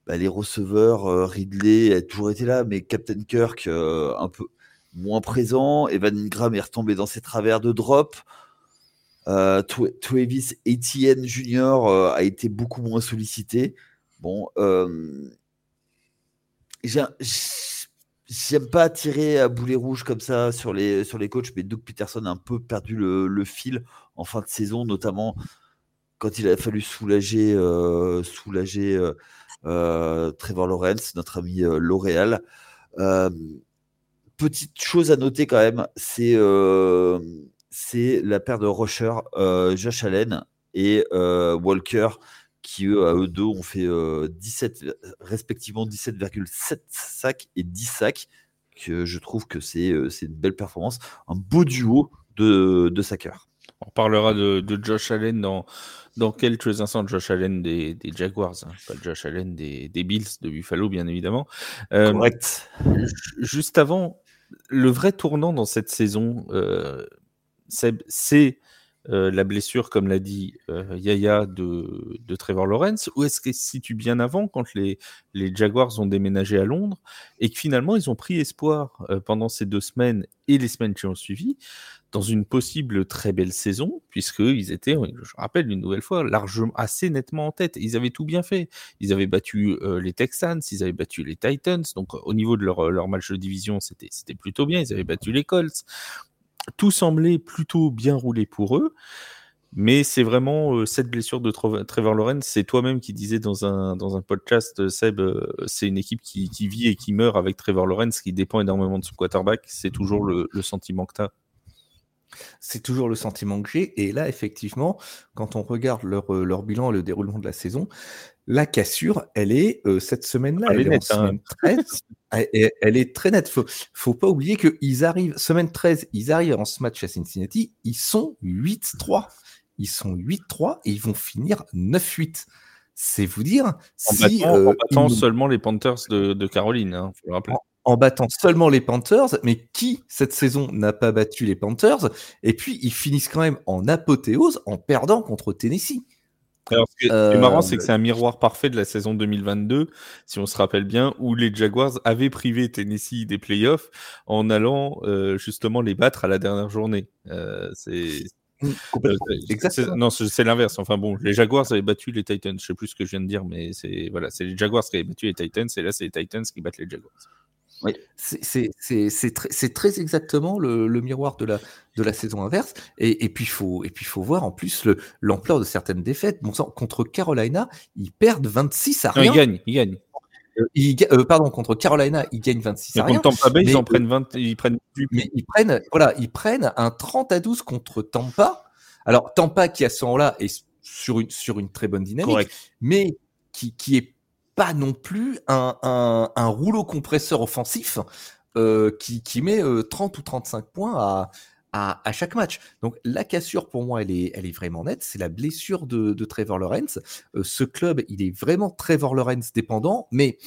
S2: ben, les receveurs, Ridley a toujours été là, mais Captain Kirk, un peu moins présent. Evan Ingram est retombé dans ses travers de drop. Euh, Travis Etienne Jr. Euh, a été beaucoup moins sollicité. Bon, euh, j'aime pas tirer à boulet rouge comme ça sur les, sur les coachs, mais Doug Peterson a un peu perdu le, fil en fin de saison, notamment quand il a fallu soulager, soulager Trevor Lawrence, notre ami L'Oréal. Petite chose à noter quand même, c'est euh, c'est la paire de Rocher, euh, Josh Allen et euh, Walker, qui eux, à eux deux, ont fait 17, respectivement 17,7 sacs et 10 sacs, que je trouve que c'est une belle performance. Un beau duo de, de sackers.
S1: On parlera de, de, Josh Allen dans, dans quelques instants. Josh Allen des, des Jaguars, hein, pas Josh Allen des, des, Bills de Buffalo, bien évidemment.
S2: Correct.
S1: Juste avant, le vrai tournant dans cette saison, euh, c'est euh, la blessure, comme l'a dit euh, Yaya, de, Trevor Lawrence, ou est-ce qu'elle se situe bien avant, quand les, Jaguars ont déménagé à Londres, et que finalement ils ont pris espoir pendant ces deux semaines et les semaines qui ont suivi dans une possible très belle saison, puisqu'ils étaient, je rappelle une nouvelle fois, largement assez nettement en tête. Ils avaient tout bien fait. Ils avaient battu euh, les Texans, ils avaient battu les Titans. Donc au niveau de leur, leur match de division, c'était plutôt bien. Ils avaient battu les Colts. Tout semblait plutôt bien roulé pour eux. Mais c'est vraiment euh, cette blessure de Trevor Lawrence. C'est toi-même qui disais dans un, dans un podcast, Seb, euh, c'est une équipe qui, qui, vit et qui meurt avec Trevor Lawrence, qui dépend énormément de son quarterback. C'est toujours le, sentiment que tu as.
S3: C'est toujours le sentiment que j'ai. Et là, effectivement, quand on regarde leur, euh, leur bilan et le déroulement de la saison, la cassure, elle est euh, cette semaine-là. Elle, est en hein. semaine *laughs* 13. elle, est très nette. Faut, faut pas oublier qu'ils arrivent, semaine 13, ils arrivent en ce match à Cincinnati, ils sont 8-3. Ils sont 8-3 et ils vont finir 9-8. C'est vous dire.
S1: En si, battant, euh, seulement les Panthers de, Caroline, hein, faut le rappeler
S3: en battant seulement les Panthers, mais qui cette saison n'a pas battu les Panthers? Et puis ils finissent quand même en apothéose en perdant contre Tennessee.
S1: Alors, ce qui est marrant, c'est que c'est un miroir parfait de la saison 2022, si on se rappelle bien, où les Jaguars avaient privé Tennessee des playoffs en allant euh, justement les battre à la dernière journée. Euh, c'est mmh, euh, non, c'est l'inverse. Enfin bon, les Jaguars avaient battu les Titans. Je sais plus ce que je viens de dire, mais c'est voilà, c'est les Jaguars qui avaient battu les Titans, et là c'est les Titans qui battent les Jaguars.
S3: Oui. C'est très, très, exactement le, miroir de la, de la saison inverse. Et, et puis il faut, et puis faut voir en plus l'ampleur de certaines défaites. Bon sang, contre Carolina, ils perdent 26 à rien.
S1: Non, ils gagnent, ils gagnent.
S3: Euh, euh, pardon, contre Carolina, ils gagnent 26 à rien.
S1: Contre Tampa Bay, ils en prennent 20, ils prennent.
S3: Mais ils prennent, voilà, ils prennent un 30 à 12 contre Tampa. Alors Tampa qui à ce moment-là est sur une, sur une très bonne dynamique, mais qui, qui est pas non plus un, rouleau compresseur offensif euh, qui, met 30 euh, ou 35 points à, à, chaque match. Donc la cassure pour moi elle est, elle est vraiment nette, c'est la blessure de, Trevor Lawrence. Euh, ce club il est vraiment Trevor Lawrence dépendant, mais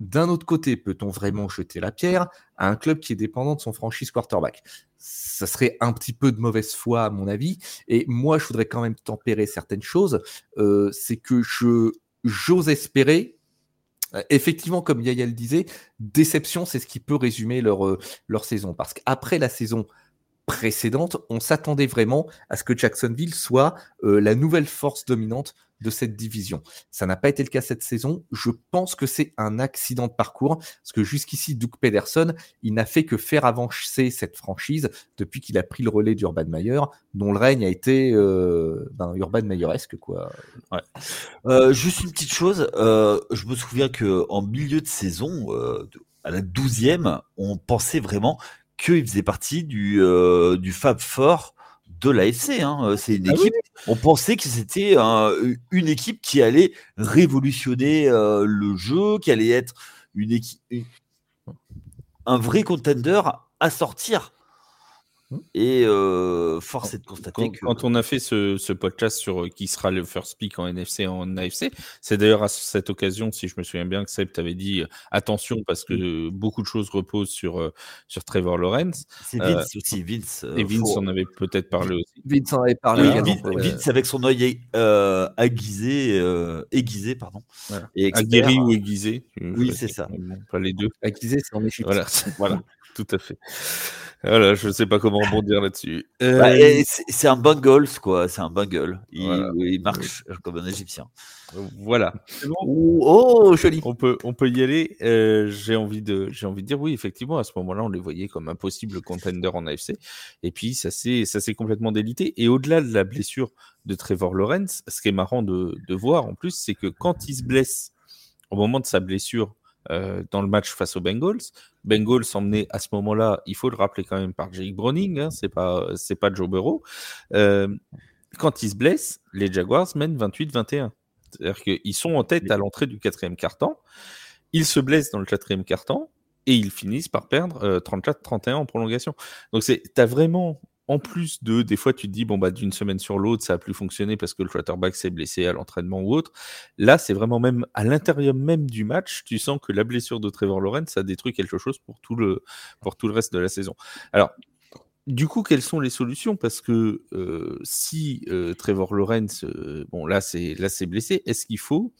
S3: d'un autre côté, peut-on vraiment jeter la pierre à un club qui est dépendant de son franchise quarterback? Ça serait un petit peu de mauvaise foi à mon avis. Et moi, je voudrais quand même tempérer certaines choses. c'est que je j'ose espérer effectivement, comme Yaya disait, déception, c'est ce qui peut résumer leur, euh, leur saison. Parce qu'après la saison précédente, on s'attendait vraiment à ce que Jacksonville soit euh, la nouvelle force dominante de cette division. Ça n'a pas été le cas cette saison. Je pense que c'est un accident de parcours, parce que jusqu'ici, Doug Pederson, il n'a fait que faire avancer cette franchise depuis qu'il a pris le relais d'Urban Meyer, dont le règne a été euh, ben, Urban Meyeresque. Quoi.
S2: Euh, juste une petite chose, euh, je me souviens qu'en milieu de saison, à la douzième, on pensait vraiment qu'il faisait partie du, du Fab Four de l'AFC. Hein. C'est une ah équipe. On pensait que c'était une équipe qui allait révolutionner le jeu, qui allait être une équipe, un vrai contender à sortir. Et euh, force est de constater
S1: quand, que. Quand on a fait ce, podcast sur euh, qui sera le first pick en NFC en AFC, c'est d'ailleurs à cette occasion, si je me souviens bien, que Seb t'avait dit euh, attention parce que beaucoup de choses reposent sur, sur Trevor Lawrence.
S2: C'est Vince aussi, Vince.
S1: et Vince en avait peut-être parlé aussi.
S3: Vince en avait parlé.
S2: Vince, avec son œil aiguisé, aiguisé, pardon.
S1: Aguerri ou aiguisé.
S2: Oui, c'est ça.
S1: pas les deux.
S3: Aiguisé, c'est en Égypte.
S1: Voilà, voilà, *laughs* tout à fait. Voilà, je ne sais pas comment rebondir là-dessus.
S2: Bah, euh, c'est un Bungles, quoi. C'est un bungle. Il, marche comme un Égyptien.
S1: Voilà.
S2: Oh, joli.
S1: On peut, on peut y aller. Euh, j'ai envie de, j'ai envie de dire oui, effectivement. À ce moment-là, on les voyait comme un possible contender en AFC. Et puis ça s'est, ça s'est complètement délité. Et au-delà de la blessure de Trevor Lawrence, ce qui est marrant de, de voir en plus, c'est que quand il se blesse au moment de sa blessure euh, dans le match face aux Bengals. Bengals emmené à ce moment-là, il faut le rappeler quand même par Jake Browning, hein, c'est pas c'est pas Joe Burrow. Euh, quand il se blesse, les Jaguars mènent 28-21. C'est-à-dire qu'ils sont en tête à l'entrée du quatrième quart-temps. Ils se blessent dans le quatrième quart-temps et ils finissent par perdre 34-31 euh, en prolongation. Donc c'est, as vraiment en plus de, des fois, tu te dis, bon, bah, d'une semaine sur l'autre, ça a plus fonctionné parce que le quarterback s'est blessé à l'entraînement ou autre. Là, c'est vraiment même à l'intérieur même du match, tu sens que la blessure de Trevor Lawrence, ça détruit quelque chose pour tout le, pour tout le reste de la saison. Alors, du coup, quelles sont les solutions? Parce que euh, si euh, Trevor Lawrence, euh, bon, là, c'est là, c'est blessé, est-ce qu'il faut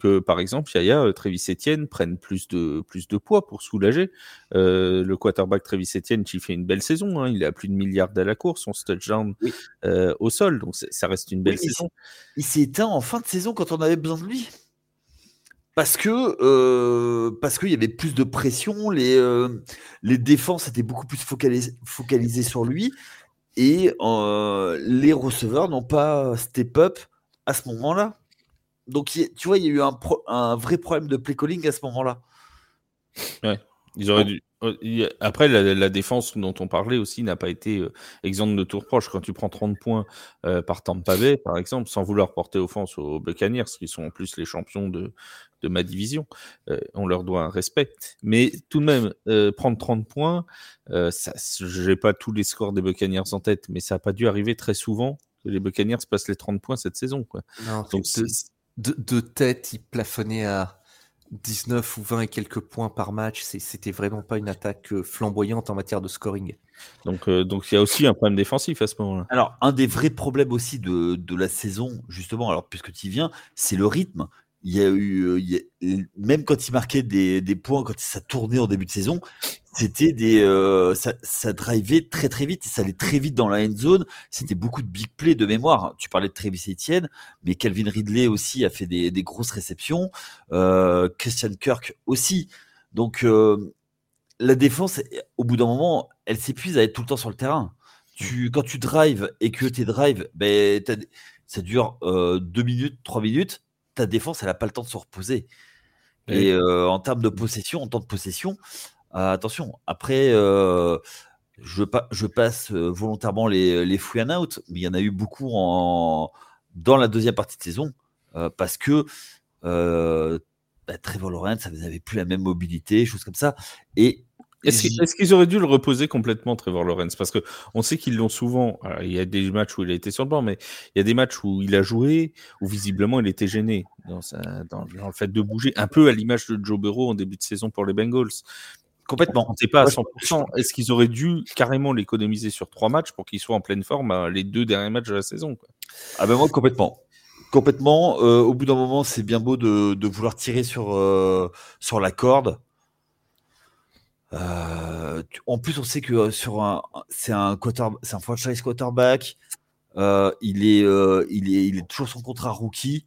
S1: que, par exemple, Yaya, euh, Travis Etienne prenne plus de, plus de poids pour soulager. Euh, le quarterback Travis Etienne qui fait une belle saison, hein. il a plus de milliards à la course, son touchdown euh, au sol, donc ça reste une belle saison.
S2: Il s'est éteint en fin de saison quand on avait besoin de lui. Parce que parce qu'il y avait plus de pression, les, les défenses étaient beaucoup plus focalisées, focalisées sur lui et les receveurs n'ont pas step up à ce moment-là. Donc, tu vois, il y a eu un, un vrai problème de play calling à ce moment-là.
S1: Ouais, ils auraient dû. Oh, après, la, défense dont on parlait aussi n'a pas été euh, exemple de tour proche. Quand tu prends 30 points euh, par Tampa Bay, par exemple, sans vouloir porter offense aux Buccaneers, qui sont en plus les champions de, de ma division, euh, on leur doit un respect. Mais tout de même, prendre 30 points, je n'ai pas tous les scores des Buccaneers en tête, mais ça n'a pas dû arriver très souvent que les Buccaneers passent les 30 points cette saison. Quoi.
S3: Donc, de, tête, il plafonnait à 19 ou 20 et quelques points par match. C'était vraiment pas une attaque euh, flamboyante en matière de scoring.
S1: Donc, euh, donc il y a aussi un problème défensif à ce moment-là.
S2: Alors, un des vrais problèmes aussi de, de la saison, justement, alors puisque tu y viens, c'est le rythme il y a eu, euh, même quand il marquait des, points, quand ça tournait en début de saison, c'était des, euh, ça, drivait très très vite, ça allait très vite dans la end zone. C'était beaucoup de big play de mémoire. Tu parlais de Travis Etienne, mais Calvin Ridley aussi a fait des, grosses réceptions. Euh, Christian Kirk aussi. Donc la défense, au bout d'un moment, elle s'épuise à être tout le temps sur le terrain. Tu, quand tu drives et que tes drives, ben, ça dure euh, deux minutes, trois minutes ta défense, elle n'a pas le temps de se reposer. Et euh, en termes de possession, en temps de possession, euh, attention, après, euh, je, je, passe volontairement les, les free and out, mais il y en a eu beaucoup en, dans la deuxième partie de saison, parce que bah, Trevor Lawrence, ça n'avait plus la même mobilité, choses comme ça. Et
S1: est-ce qu'ils auraient dû le reposer complètement, Trevor Lawrence? Parce qu'on sait qu'ils l'ont souvent. il y a des matchs où il a été sur le banc, mais il y a des matchs où il a joué, où visiblement il était gêné dans, dans, le fait de bouger, un peu à l'image de Joe Burrow en début de saison pour les Bengals. Complètement. On pas à 100%. Est-ce qu'ils auraient dû carrément l'économiser sur trois matchs pour qu'il soit en pleine forme euh, les deux derniers matchs de la saison
S2: Ah ben moi, complètement. Complètement. Euh, au bout d'un moment, c'est bien beau de, vouloir tirer sur, euh, sur la corde. Euh, en plus, on sait que euh, sur un, c'est un franchise quarterback. Euh, il est, il il est toujours son contrat rookie.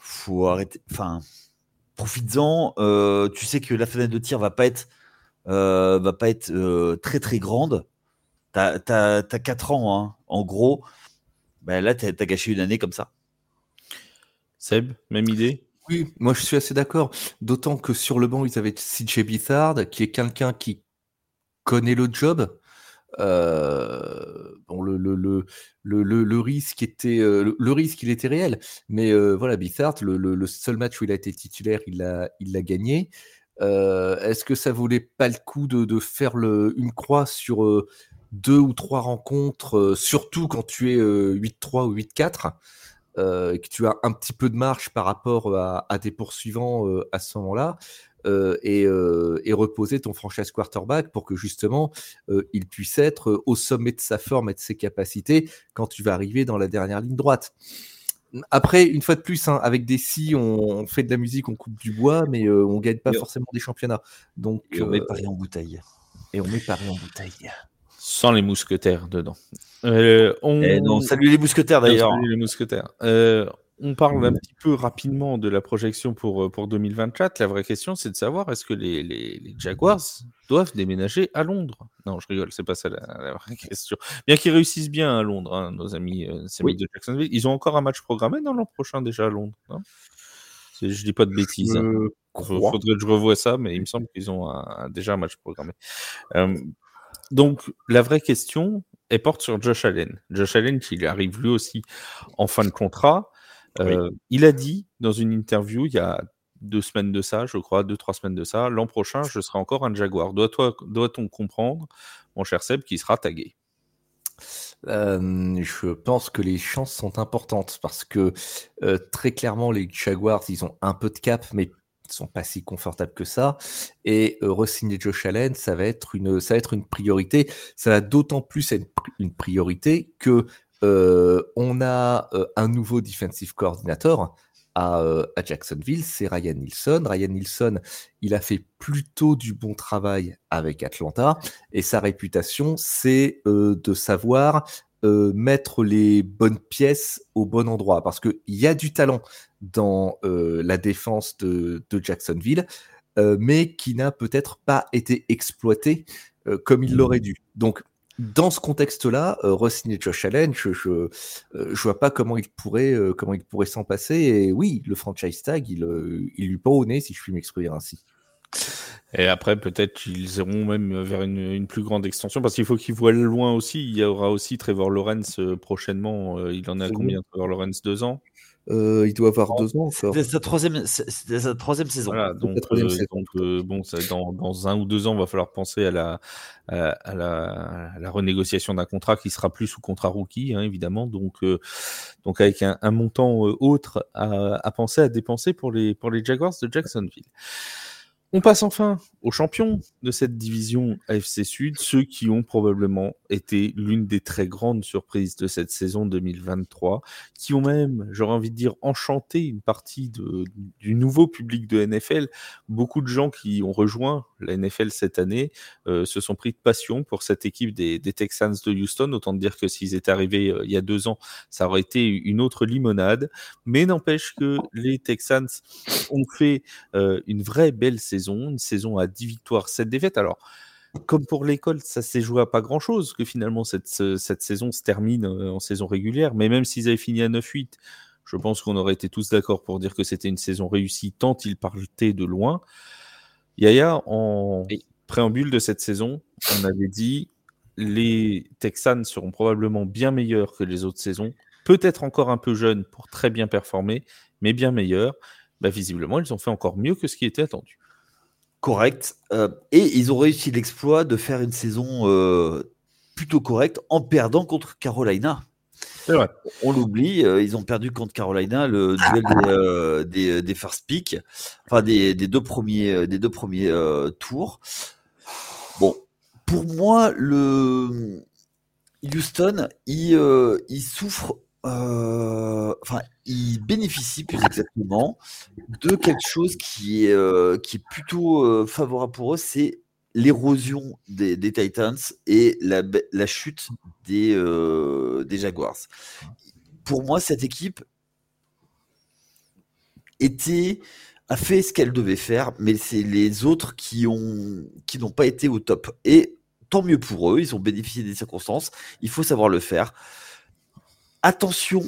S2: Faut arrêter. Enfin, profites-en. tu sais que la fenêtre de tir va pas être, va pas être très très grande. T'as, as, 4 ans, hein, en gros. Ben là, t'as, as gâché une année comme ça.
S1: Seb, même idée?
S3: Oui, moi je suis assez d'accord. D'autant que sur le banc, ils avaient CJ Bithard, qui est quelqu'un qui connaît le job. bon, le, le, le, risque était le, risque il était réel mais voilà Bithart le, seul match où il a été titulaire il l'a il gagné est-ce que ça vaut pas le coup de, faire une croix sur deux ou trois rencontres surtout quand tu es 8-3 ou 8-4 euh, que tu as un petit peu de marche par rapport à, tes poursuivants euh, à ce moment-là, euh, et, reposer ton franchise quarterback pour que justement il puisse être au sommet de sa forme et de ses capacités quand tu vas arriver dans la dernière ligne droite. Après, une fois de plus, hein, avec des si, on, fait de la musique, on coupe du bois, mais on gagne pas forcément des championnats. Donc,
S2: on met Paris en bouteille.
S3: Et on met Paris en bouteille.
S1: Sans les mousquetaires dedans. Euh, on...
S2: Eh non, salut les mousquetaires d'ailleurs.
S1: Salut les mousquetaires. Euh, on parle un petit peu rapidement de la projection pour, euh, pour 2024. La vraie question, c'est de savoir est-ce que les, les, Jaguars doivent déménager à Londres? Non, je rigole, c'est pas ça la, vraie *laughs* question. Bien qu'ils réussissent bien à Londres, hein, nos amis, de Jacksonville. Ils ont encore un match programmé dans l'an prochain déjà à Londres. je dis pas de bêtises. Hein. Il faudrait que je revoie ça, mais il me semble qu'ils ont déjà un match programmé. Donc, la vraie question, elle porte sur Josh Allen. Josh Allen, qui arrive lui aussi en fin de contrat. Euh, il a dit dans une interview il y a deux semaines de ça, je crois, deux, trois semaines de ça, l'an prochain, je serai encore un Jaguar. Doit-on comprendre, mon cher Seb, qui sera tagué?
S3: Euh, je pense que les chances sont importantes parce que euh, très clairement les Jaguars ils ont un peu de cap mais sont pas si confortables que ça. Et euh, re-signer Josh Allen, ça va être une, ça va être une priorité. Ça va d'autant plus être une priorité que euh, on a euh, un nouveau defensive coordinator à, euh, à Jacksonville, c'est Ryan Nilsson. Ryan Nilsson, il a fait plutôt du bon travail avec Atlanta et sa réputation, c'est de savoir mettre les bonnes pièces au bon endroit parce qu'il y a du talent dans euh, la défense de, Jacksonville, euh, mais qui n'a peut-être pas été exploité comme il l'aurait dû. Donc, dans ce contexte-là, re-signer Josh Allen, je, je, je, vois pas comment il pourrait, comment il pourrait s'en passer. Et oui, le franchise tag, il, il lui pend au nez, si je puis m'exprimer ainsi.
S1: Et après, peut-être qu'ils iront même vers une, plus grande extension, parce qu'il faut qu'ils voient loin aussi. Il y aura aussi Trevor Lawrence euh, prochainement. Euh, il en a combien, Trevor Lawrence? Deux ans?
S3: Euh, il doit avoir deux ans encore.
S2: C'est sa troisième, sa troisième saison.
S1: donc, bon, ça, dans, dans, un ou deux ans, il va falloir penser à la, à, la, la, renégociation d'un contrat qui sera plus sous contrat rookie, hein, évidemment. Donc, donc avec un, un montant autre à, à, penser à dépenser pour les, pour les Jaguars de Jacksonville. On passe enfin aux champions de cette division AFC Sud, ceux qui ont probablement été l'une des très grandes surprises de cette saison 2023, qui ont même, j'aurais envie de dire, enchanté une partie du nouveau public de NFL. Beaucoup de gens qui ont rejoint la NFL cette année euh, se sont pris de passion pour cette équipe des, Texans de Houston. Autant dire que s'ils étaient arrivés euh, il y a deux ans, ça aurait été une autre limonade. Mais n'empêche que les Texans ont fait euh, une vraie belle saison, une saison à 10 victoires, 7 défaites. Alors, comme pour l'école, ça s'est joué à pas grand chose que finalement cette, cette saison se termine euh, en saison régulière. Mais même s'ils avaient fini à 9-8, je pense qu'on aurait été tous d'accord pour dire que c'était une saison réussie tant ils partaient de loin. Yaya, en préambule de cette saison, on avait dit les Texans seront probablement bien meilleurs que les autres saisons, peut-être encore un peu jeunes pour très bien performer, mais bien meilleurs. Bah, visiblement, ils ont fait encore mieux que ce qui était attendu
S2: correct. Euh, et ils ont réussi l'exploit de faire une saison euh, plutôt correcte en perdant contre Carolina.
S1: Vrai.
S2: On l'oublie, euh, ils ont perdu contre Carolina le duel des, des, first pick, enfin des, des, deux premiers, des deux premiers tours. Bon, pour moi, le Houston, il, il souffre enfin, il bénéficie plus exactement de quelque chose qui est, euh, qui est plutôt euh, favorable pour eux, c'est l'érosion des, des, Titans et la, la chute des, des, Jaguars. Pour moi, cette équipe était a fait ce qu'elle devait faire, mais c'est les autres qui ont qui n'ont pas été au top. Et tant mieux pour eux, ils ont bénéficié des circonstances. Il faut savoir le faire attention,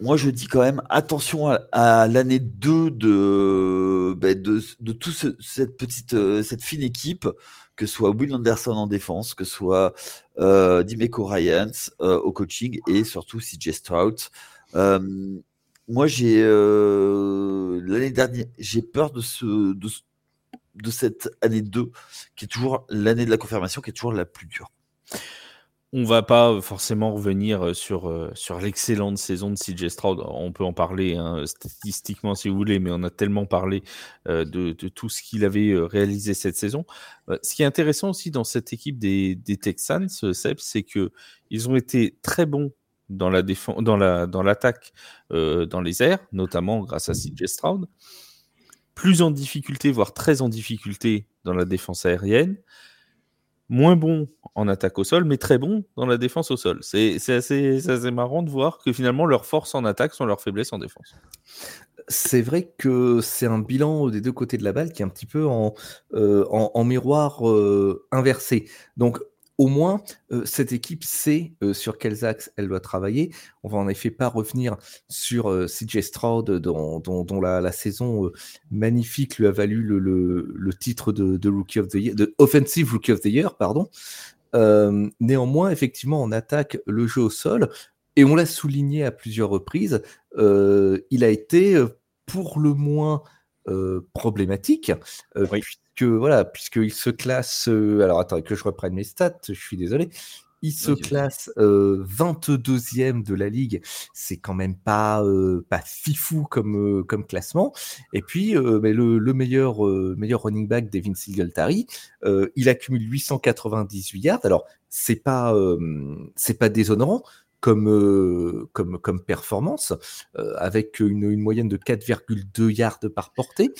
S2: moi, je dis quand même attention à, l'année 2 de, ben, de, de toute cette petite, euh, cette fine équipe, que ce soit Will Anderson en défense, que ce soit euh, Dimeco Ryans euh, au coaching et surtout CJ Stroud. Euh, moi, j'ai l'année dernière, j'ai peur de ce, de cette année 2, qui est toujours l'année de la confirmation, qui est toujours la plus dure.
S1: On va pas forcément revenir sur, sur l'excellente saison de CJ Stroud. On peut en parler hein, statistiquement si vous voulez, mais on a tellement parlé de, tout ce qu'il avait réalisé cette saison. ce qui est intéressant aussi dans cette équipe des, Texans, Seb, c'est que ils ont été très bons dans la défense, dans la dans l'attaque, dans les airs, notamment grâce à CJ Stroud. Plus en difficulté, voire très en difficulté dans la défense aérienne moins bon en attaque au sol, mais très bon dans la défense au sol. C'est assez, assez, marrant de voir que finalement leurs forces en attaque sont leurs faiblesses en défense.
S3: C'est vrai que c'est un bilan des deux côtés de la balle qui est un petit peu en, euh, en, miroir euh, inversé. Donc au moins, euh, cette équipe sait euh, sur quels axes elle doit travailler. On va en effet pas revenir sur euh, CJ Stroud, dont, la, saison magnifique lui a valu le, titre de, Rookie of the Year, de Offensive Rookie of the Year, pardon. néanmoins, effectivement, on attaque le jeu au sol, et on l'a souligné à plusieurs reprises, il a été pour le moins problématique, que voilà, puisqu'il se classe. Euh, alors attends, que je reprenne mes stats, je suis désolé. Il se classe 22e euh, de la ligue. C'est quand même pas, euh, pas fifou comme, comme classement. Et puis, mais le, le, meilleur, meilleur running back, Devin Singletary, il accumule 898 yards. Alors, c'est pas, c'est pas déshonorant comme, euh, comme, comme performance, euh, avec une, moyenne de 4,2 yards par portée.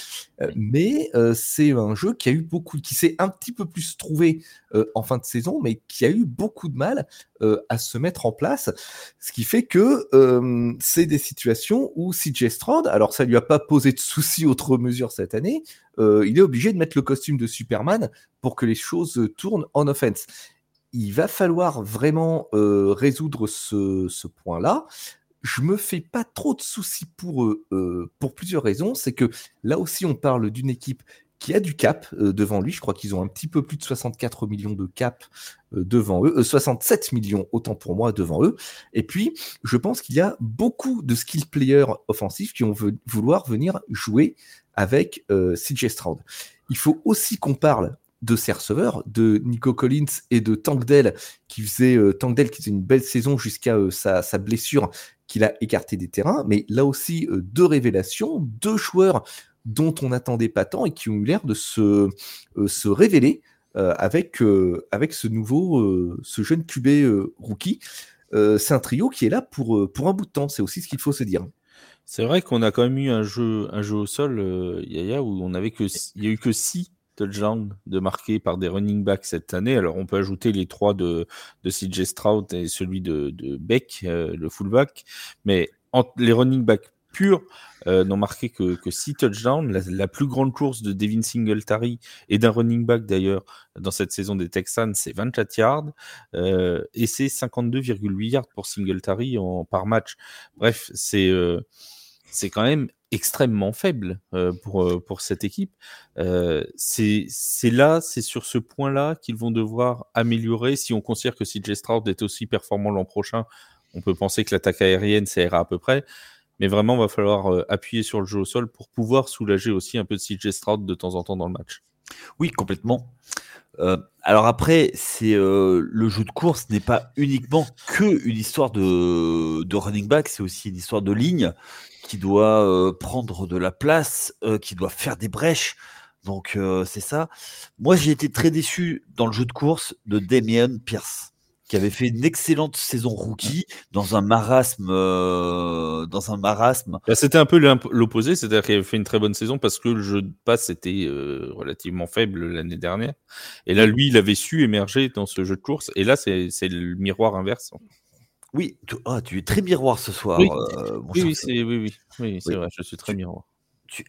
S3: Euh, mais c'est un jeu qui a eu beaucoup, qui s'est un petit peu plus trouvé en fin de saison, mais qui a eu beaucoup de mal à se mettre en place. Ce qui fait que c'est des situations où CJ Stroud, alors ça lui a pas posé de soucis autre mesure cette année, il est obligé de mettre le costume de Superman pour que les choses tournent en offense il va falloir vraiment euh, résoudre ce, point-là. Je me fais pas trop de soucis pour eux euh, pour plusieurs raisons. C'est que là aussi, on parle d'une équipe qui a du cap euh, devant lui. Je crois qu'ils ont un petit peu plus de 64 millions de cap devant eux, 67 millions autant pour moi devant eux. Et puis, je pense qu'il y a beaucoup de skill players offensifs qui vont vouloir venir jouer avec CJ Stroud. Il faut aussi qu'on parle de ses receveurs, de Nico Collins et de Tankdale, qui faisait euh, qui faisait une belle saison jusqu'à euh, sa, blessure qu'il a écarté des terrains. Mais là aussi, euh, deux révélations, deux joueurs dont on n'attendait pas tant et qui ont eu l'air de se, se révéler avec, avec ce nouveau, ce jeune QB rookie. c'est un trio qui est là pour, pour un bout de temps, c'est aussi ce qu'il faut se dire.
S1: C'est vrai qu'on a quand même eu un jeu, un jeu au sol, Yaya, où on avait que, il y a eu que six touchdowns de marqués par des running backs cette année. Alors, on peut ajouter les trois de, de CJ Stroud et celui de, de Beck, euh, le fullback. Mais les running backs purs euh, n'ont marqué que, que six touchdowns. La, plus grande course de Devin Singletary et d'un running back d'ailleurs dans cette saison des Texans, c'est 24 yards. Euh, et c'est 52,8 yards pour Singletary par match. Bref, c'est c'est quand même extrêmement faible euh, pour, euh, pour cette équipe. Euh, c'est là, c'est sur ce point-là qu'ils vont devoir améliorer. Si on considère que CJ Stroud est aussi performant l'an prochain, on peut penser que l'attaque aérienne, ça ira à peu près. Mais vraiment, il va falloir appuyer sur le jeu au sol pour pouvoir soulager aussi un peu de CJ Stroud de temps en temps dans le match.
S2: Oui, complètement. alors après, c'est le jeu de course n'est pas uniquement que une histoire de running back, c'est aussi une histoire de ligne qui doit euh, prendre de la place, euh, qui doit faire des brèches. Donc euh, c'est ça. Moi j'ai été très déçu dans le jeu de course de Damien Pierce qui avait fait une excellente saison rookie dans un marasme dans un marasme.
S1: Bah, c'était un peu l'opposé, c'est-à-dire qu'il avait fait une très bonne saison parce que le jeu de passe était relativement faible l'année dernière. Et là, lui, il avait su émerger dans ce jeu de course. Et là, c'est le miroir inverse.
S2: Oui, tu, ah, tu es très miroir ce soir.
S1: Oui, euh, oui, oui, oui, c'est vrai, je suis très miroir.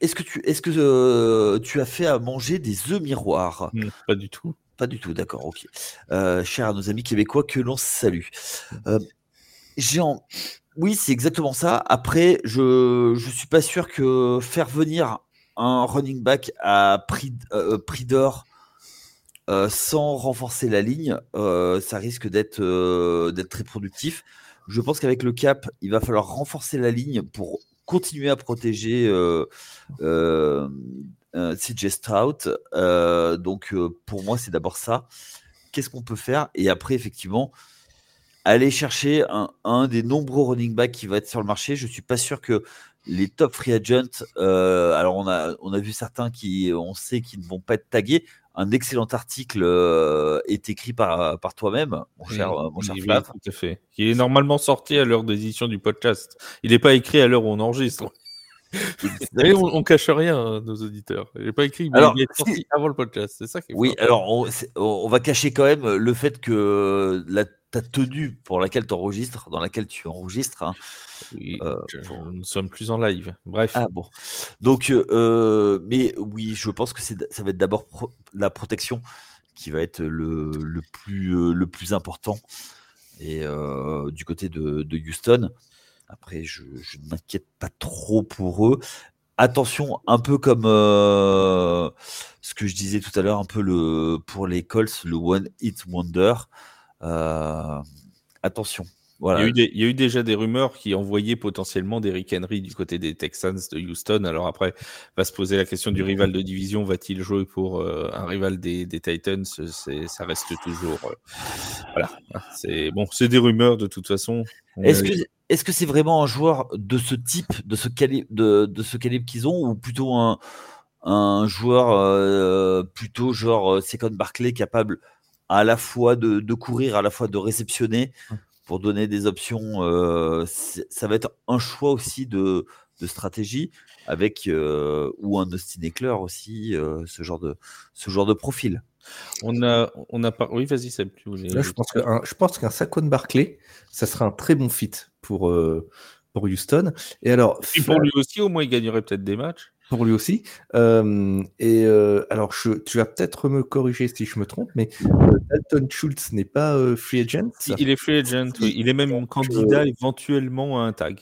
S2: Est-ce que, tu, est-ce que euh, tu as fait à manger des œufs miroirs?
S1: Pas du tout.
S2: Pas du tout, d'accord, ok. Euh, cher à nos amis québécois, que l'on salue. Euh, Oui, c'est exactement ça. Après, je ne suis pas sûr que faire venir un running back à prix, euh, prix d'or euh, sans renforcer la ligne, euh, ça risque d'être d'être très productif. Je pense qu'avec le cap, il va falloir renforcer la ligne pour continuer à protéger CJ Strout. donc, pour moi, c'est d'abord ça. Qu'est-ce qu'on peut faire? Et après, effectivement, aller chercher un, des nombreux running backs qui va être sur le marché. Je suis pas sûr que les top free agents, euh, alors on a, on a vu certains qui, on sait qu'ils ne vont pas être tagués. Un excellent article euh, est écrit par, par toi-même, mon cher, mon cher Flav.
S1: Tout à fait. Qui est normalement sorti à l'heure d'édition du podcast. Il n'est pas écrit à l'heure où on enregistre. on, on, cache rien, hein, nos auditeurs. Il n'est pas écrit, mais il est sorti avant le podcast. C'est ça qui est
S2: Oui, alors on, on, va cacher quand même le fait que la ta tenue pour laquelle tu enregistres, dans laquelle tu enregistres. Hein.
S1: Oui, euh, nous sommes plus en live. Bref.
S2: Ah bon. Donc, euh, mais oui, je pense que ça va être d'abord la protection qui va être le, le plus, euh, le plus important. Et du côté de, de, Houston, après, je, je ne m'inquiète pas trop pour eux. Attention, un peu comme ce que je disais tout à l'heure, un peu le pour les Colts, le One Hit Wonder. Euh, attention.
S1: Voilà. Il, y a eu déjà des rumeurs qui envoyaient potentiellement des Rick Henry du côté des Texans de Houston. Alors après, va se poser la question du rival de division. Va-t-il jouer pour euh, un rival des, Titans? Ça reste toujours. Euh, voilà. C'est bon, c'est des rumeurs de toute façon.
S2: Est-ce que est-ce que c'est vraiment un joueur de ce type, de ce calibre, de, de ce calibre qu'ils ont, ou plutôt un, un joueur plutôt genre Second Barclay capable à la fois de, courir, à la fois de réceptionner pour donner des options. Euh, ça va être un choix aussi de, stratégie avec euh, ou un Austin Eckler aussi, euh, ce, genre de, ce genre de profil.
S1: On a, on a pas. Oui, vas-y, Seb.
S3: je pense qu'un, je pense qu'un Saquon Barclay, ça sera un très bon fit pour, pour Houston. Et alors,
S1: et pour lui aussi, au moins, il gagnerait peut-être des matchs
S3: pour lui aussi. Euh, et euh, alors, je, tu vas peut-être me corriger si je me trompe, mais euh, Dalton Schultz n'est pas free agent?
S1: Il est free agent, oui. Il est même candidat éventuellement à un tag.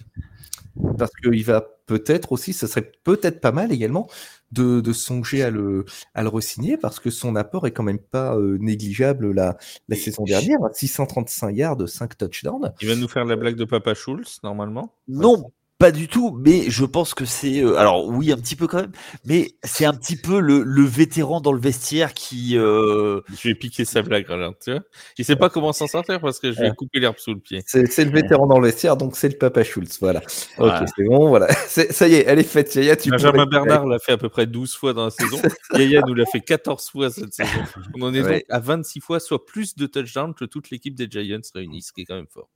S3: Parce qu'il va peut-être aussi, ce serait peut-être pas mal également de, de songer à le, à le re-signer parce que son apport est quand même pas négligeable la, la saison dernière. 635 yards, 5 touchdowns.
S1: Il va nous faire la blague de Papa Schultz normalement?
S2: Non, pas du tout, mais je pense que c'est. Euh, alors, oui, un petit peu quand même, mais c'est un petit peu le, le vétéran dans le vestiaire qui. Euh...
S1: Je vais piquer sa blague, alors, tu vois. Je sais pas comment s'en sortir parce que je vais couper l'herbe sous le pied.
S3: C'est le vétéran dans le vestiaire, donc c'est le Papa Schultz, voilà. Ok, c'est bon, voilà. *laughs* Ça y est, elle est faite, Yaya.
S1: Tu Benjamin Bernard l'a fait à peu près 12 fois dans la saison. *laughs* Yaya nous l'a fait 14 fois cette saison. On en est donc à 26 fois, soit plus de touchdowns que toute l'équipe des Giants réunis, ce qui est quand même fort.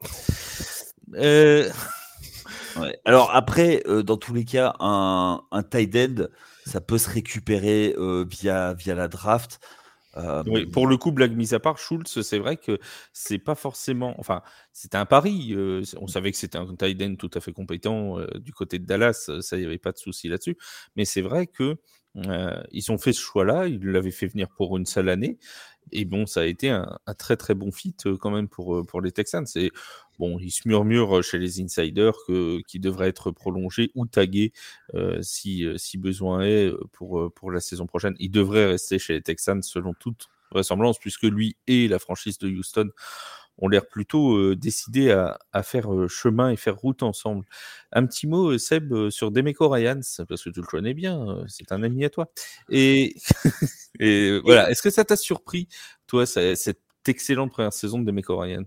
S2: Euh. Alors après, euh, dans tous les cas, un, un tight end, ça peut se récupérer euh, via, via la draft.
S1: Euh, oui, pour le coup, blague mise à part, Schultz, c'est vrai que c'est pas forcément. Enfin, c'était un pari. on savait que c'était un tight end tout à fait compétent du côté de Dallas. Ça, il n'y avait pas de souci là-dessus. Mais c'est vrai que ils ont fait ce choix-là. Ils l'avaient fait venir pour une seule année. Et bon, ça a été un, très très bon fit quand même pour, pour les Texans. C'est Bon, il se murmure chez les insiders que qui devrait être prolongé ou tagué euh, si, euh, besoin est euh, pour, pour la saison prochaine. Il devrait rester chez les Texans selon toute vraisemblance, puisque lui et la franchise de Houston ont l'air plutôt décidés à, à, faire chemin et faire route ensemble. Un petit mot, Seb, sur Demeco Ryans, parce que tu le connais bien, c'est un ami à toi. Et, *laughs* et voilà, est-ce que ça t'a surpris, toi, cette excellente première saison de Demeco Ryans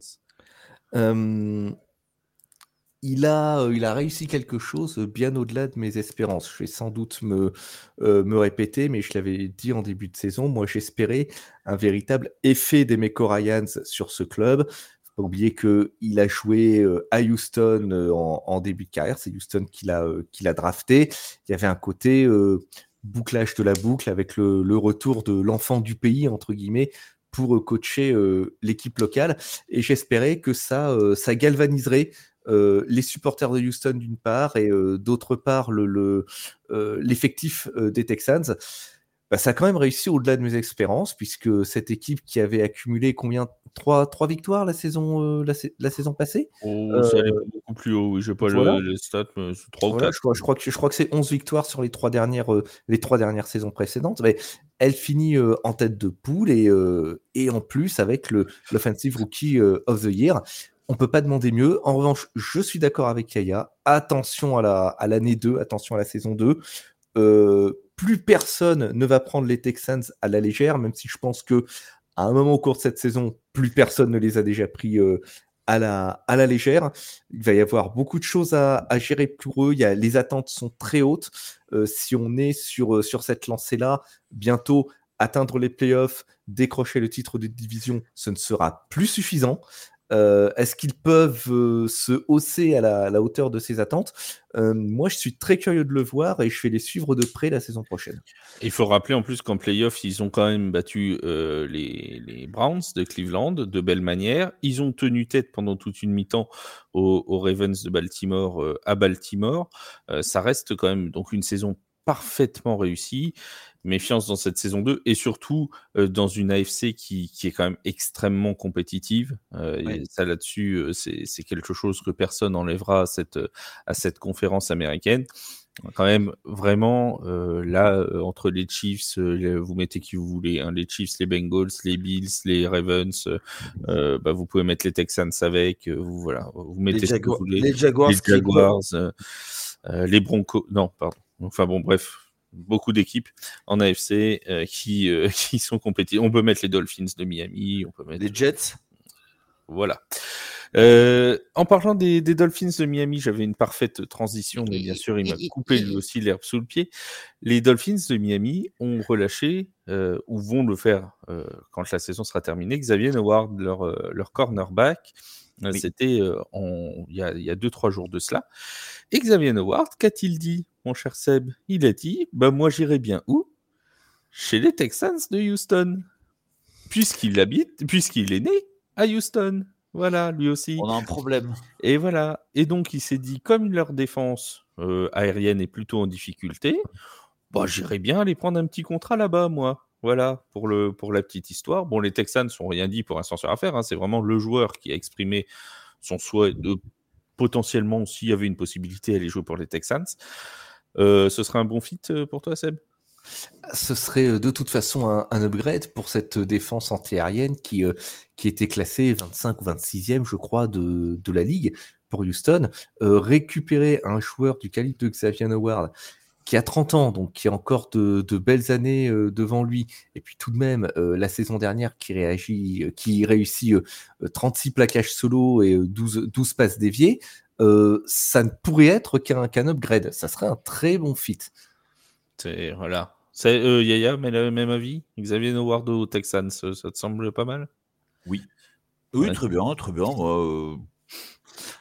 S3: il a, il a réussi quelque chose bien au-delà de mes espérances. Je vais sans doute me, me répéter, mais je l'avais dit en début de saison. Moi, j'espérais un véritable effet des Meko Ryans sur ce club. Faut pas oublier qu'il a joué à Houston en, début de carrière. C'est Houston qui l'a, qui l'a drafté. Il y avait un côté bouclage de la boucle avec le, retour de l'enfant du pays, entre guillemets, pour euh, coacher euh, l'équipe locale. Et j'espérais que ça, euh, ça galvaniserait les supporters de Houston d'une part et d'autre part l'effectif le, des Texans. bah, ça a quand même réussi au-delà de mes espérances, puisque cette équipe qui avait accumulé combien? Trois, trois victoires la saison, euh, la, saison passée?
S1: Oh, Ça allait euh, beaucoup plus haut, oui, je n'ai pas le, stats, mais c'est 3 ou 4.
S3: Je crois, je crois, que, je crois que c'est 11 victoires sur les trois dernières, euh, les trois dernières saisons précédentes. Mais elle finit en tête de poule et, et en plus avec l'Offensive Rookie of the Year. On peut pas demander mieux. En revanche, je suis d'accord avec Kaya. Attention à l'année 2, attention à la saison 2 plus personne ne va prendre les Texans à la légère, même si je pense que à un moment au cours de cette saison, plus personne ne les a déjà pris euh, à, la, légère. Il va y avoir beaucoup de choses à, gérer pour eux. Les attentes sont très hautes. Euh, si on est sur, euh, sur cette lancée-là, bientôt atteindre les playoffs, décrocher le titre de division, ce ne sera plus suffisant. Euh, est-ce qu'ils peuvent euh, se hausser à la, hauteur de ces attentes? Euh, Moi, je suis très curieux de le voir et je vais les suivre de près la saison prochaine.
S1: Il faut rappeler en plus qu'en playoff, ils ont quand même battu les, Browns de Cleveland de belle manière. Ils ont tenu tête pendant toute une mi-temps aux, aux, Ravens de Baltimore à Baltimore. ça reste quand même donc une saison parfaitement réussie méfiance dans cette saison 2 et surtout euh, dans une AFC qui, qui, est quand même extrêmement compétitive. Euh, ça là-dessus, euh, c'est quelque chose que personne n'enlèvera à cette, à cette conférence américaine. Quand même, vraiment, là, entre les Chiefs, vous mettez qui vous voulez, hein, les Chiefs, les Bengals, les Bills, les Ravens, bah, vous pouvez mettre les Texans avec, vous, voilà, vous mettez
S2: les,
S1: vous voulez,
S2: les Jaguars,
S1: les, Jaguars, les Broncos, non, pardon. Enfin bon, bref, beaucoup d'équipes en AFC euh, qui, euh, *laughs* qui sont compétitives. On peut mettre les Dolphins de Miami, on peut mettre
S2: les Jets.
S1: Voilà. Euh, en parlant des, Dolphins de Miami, j'avais une parfaite transition, mais bien sûr, il m'a coupé lui aussi l'herbe sous le pied. Les Dolphins de Miami ont relâché, ou vont le faire quand la saison sera terminée, Xavier Howard, leur, leur cornerback. C'était il y a 2-3 jours de cela. Et Xavier Howard, qu'a-t-il dit mon cher Seb, il a dit bah moi j'irai bien où? Chez les Texans de Houston. Puisqu'il habite, puisqu'il est né à Houston. Voilà, lui aussi.
S2: On a un problème.
S1: Et voilà. Et donc il s'est dit comme leur défense euh, aérienne est plutôt en difficulté, bah j'irai bien aller prendre un petit contrat là-bas, moi. Voilà, pour, la petite histoire. Bon, les Texans n'ont rien dit pour l'instant sur affaire. Hein. C'est vraiment le joueur qui a exprimé son souhait de potentiellement, s'il y avait une possibilité, aller jouer pour les Texans. Euh, ce serait un bon fit euh, pour toi, Seb?
S3: Ce serait euh, de toute façon un, upgrade pour cette défense antiaérienne qui, qui était classée 25 ou 26e, je crois, de, de la ligue pour Houston. récupérer un joueur du calibre de Xavier Howard qui a 30 ans, donc qui a encore de, de belles années devant lui, et puis tout de même la saison dernière qui, réagit, qui réussit 36 plaquages solo et 12, 12 passes déviées, euh, ça ne pourrait être qu'un upgrade. Ça serait un très bon fit.
S1: C'est voilà. C'est euh, Yaya, mais le même avis? Xavier Howard au Texans, ça, te semble pas mal?
S2: Oui. Oui, très bien, très bien.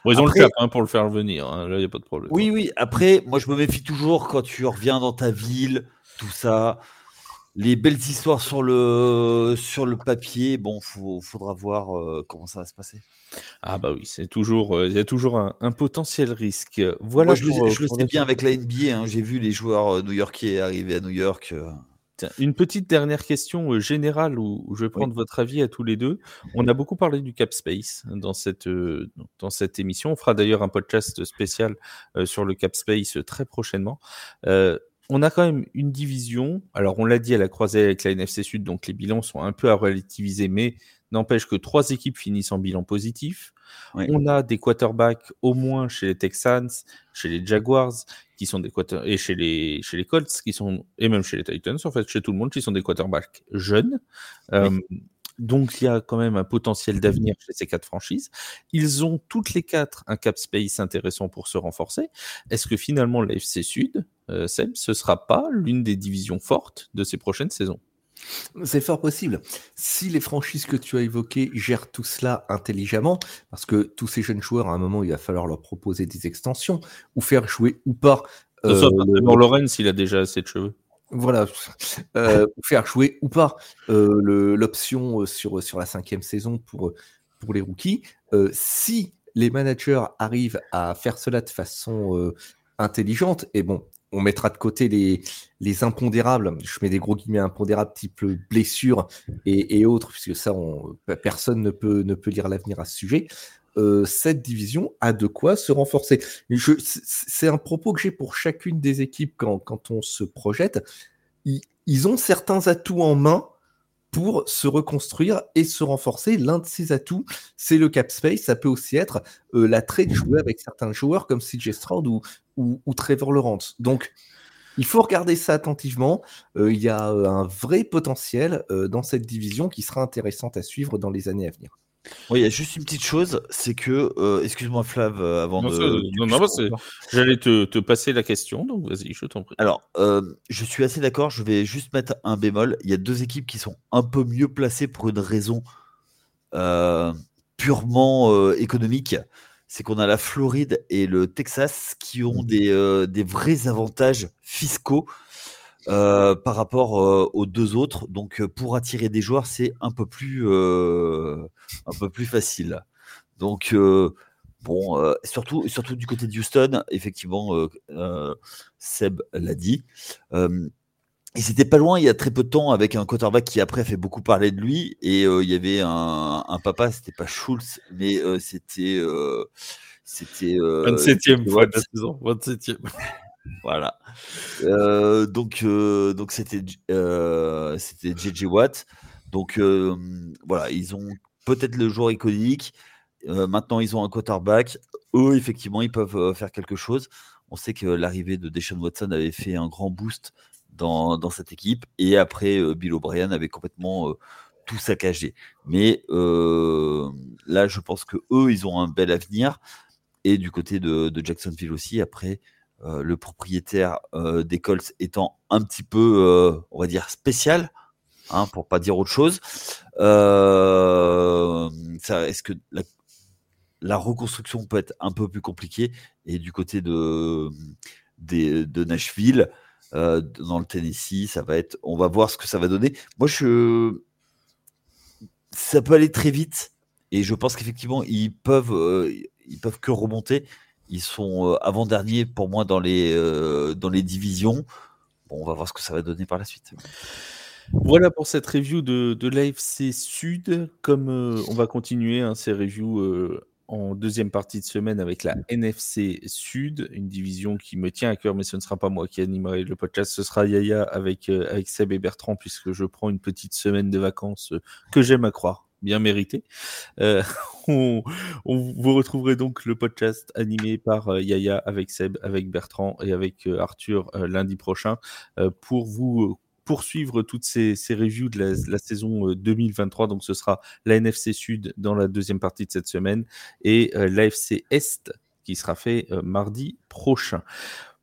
S2: Euh...
S1: ils ont le cap hein, pour le faire venir. Hein. Là, il n'y a pas de problème.
S2: Oui, oui. Après, moi, je me méfie toujours quand tu reviens dans ta ville, tout ça les belles histoires sur le, sur le papier, bon, il faudra voir euh, comment ça va se passer.
S1: Ah bah oui, c'est toujours, euh, il y a toujours un, potentiel risque. Voilà.
S2: je, le, sais bien avec la NBA. Hein, j'ai vu les joueurs euh, new-yorkais arriver à New York.
S1: Une petite dernière question générale où, je vais prendre votre avis à tous les deux. On a beaucoup parlé du cap space dans cette, dans cette émission. On fera d'ailleurs un podcast spécial sur le cap space très prochainement on a quand même une division. Alors, on l'a dit à la croisée avec la NFC Sud, donc les bilans sont un peu à relativiser, mais n'empêche que trois équipes finissent en bilan positif. On a des quarterbacks au moins chez les Texans, chez les Jaguars, qui sont des et chez les, chez les Colts, qui sont, et même chez les Titans, en fait, chez tout le monde, qui sont des quarterbacks jeunes. Euh, donc, il y a quand même un potentiel d'avenir chez ces quatre franchises. Ils ont toutes les quatre un cap space intéressant pour se renforcer. Est-ce que finalement, l'AFC Sud, euh, Seb, ce sera pas l'une des divisions fortes de ces prochaines saisons?
S3: C'est fort possible. Si les franchises que tu as évoquées gèrent tout cela intelligemment, parce que tous ces jeunes joueurs, à un moment, il va falloir leur proposer des extensions, ou faire jouer ou pas.
S1: Euh, le... Lorenz, il a déjà assez de cheveux.
S3: Voilà, euh, faire jouer ou pas euh, l'option euh, sur, sur la cinquième saison pour, pour les rookies. si les managers arrivent à faire cela de façon intelligente, et bon, on mettra de côté les, les impondérables. Je mets des gros guillemets impondérables type blessure et, autres, puisque ça, on, personne ne peut, ne peut lire l'avenir à ce sujet. Euh, cette division a de quoi se renforcer. C'est un propos que j'ai pour chacune des équipes quand, quand on se projette. Ils, ils, ont certains atouts en main pour se reconstruire et se renforcer. L'un de ces atouts, c'est le cap space. Ça peut aussi être euh, la trade jouée avec certains joueurs comme CJ Stroud ou, ou, Trevor Lawrence. Donc, il faut regarder ça attentivement. Euh, il y a euh, un vrai potentiel dans cette division qui sera intéressante à suivre dans les années à venir.
S2: Oui, il y a juste une petite chose, c'est que, euh, excuse-moi Flav, euh, avant de...
S1: non, non, j'allais te, passer la question, donc vas-y, je t'en prie.
S2: Alors, euh, je suis assez d'accord, je vais juste mettre un bémol. Il y a deux équipes qui sont un peu mieux placées pour une raison purement économique. C'est qu'on a la Floride et le Texas qui ont mmh. des, des vrais avantages fiscaux euh, par rapport euh, aux deux autres. Donc, euh, pour attirer des joueurs, c'est un peu plus, un peu plus facile. Donc, bon, surtout, surtout du côté de Houston, effectivement, Seb l'a dit. Et c'était pas loin il y a très peu de temps avec un quarterback qui après a fait beaucoup parler de lui et il y avait un, un papa, c'était pas Schultz, mais c'était c'était
S1: 27e fois de la saison, 27e. *laughs*
S2: Voilà. Euh, donc, euh, donc c'était euh, c'était JJ Watt. Donc voilà, ils ont peut-être le joueur iconique. maintenant, ils ont un quarterback. Eux, effectivement, ils peuvent faire quelque chose. On sait que l'arrivée de Deshaun Watson avait fait un grand boost dans, dans cette équipe. Et après, Bill O'Brien avait complètement tout saccagé. Mais là, je pense que eux, ils ont un bel avenir. Et du côté de, de Jacksonville aussi, après, euh, le propriétaire euh, des Colts étant un petit peu, euh, on va dire, spécial, hein, pour pas dire autre chose. Est-ce que la, reconstruction peut être un peu plus compliquée? Et du côté de, Nashville, dans le Tennessee, on va voir ce que ça va donner. Moi, je, ça peut aller très vite. Et je pense qu'effectivement, ils peuvent, peuvent que remonter. Ils sont euh, avant-dernier pour moi dans les, euh, dans les divisions. Bon, on va voir ce que ça va donner par la suite.
S1: Voilà pour cette review de, de l'AFC Sud. Comme euh, on va continuer hein, ces reviews en deuxième partie de semaine avec la NFC Sud, une division qui me tient à cœur, mais ce ne sera pas moi qui animerai le podcast, ce sera Yaya avec, avec Seb et Bertrand, puisque je prends une petite semaine de vacances que j'aime à croire bien mérité. Euh, *laughs* on, vous retrouverez donc le podcast animé par euh, Yaya avec Seb, avec Bertrand et avec euh, Arthur lundi prochain pour vous poursuivre toutes ces, ces reviews de la, saison 2023. Donc ce sera la NFC Sud dans la deuxième partie de cette semaine et l'AFC Est qui sera fait mardi prochain.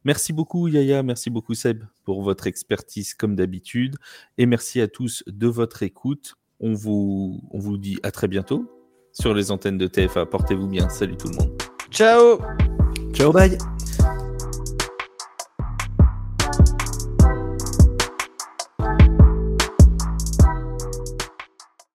S1: Merci beaucoup Yaya, merci beaucoup Seb pour votre expertise comme d'habitude et merci à tous de votre écoute. On vous, on vous dit à très bientôt sur les antennes de TFA. Portez-vous bien. Salut tout le monde.
S2: Ciao.
S3: Ciao, bye.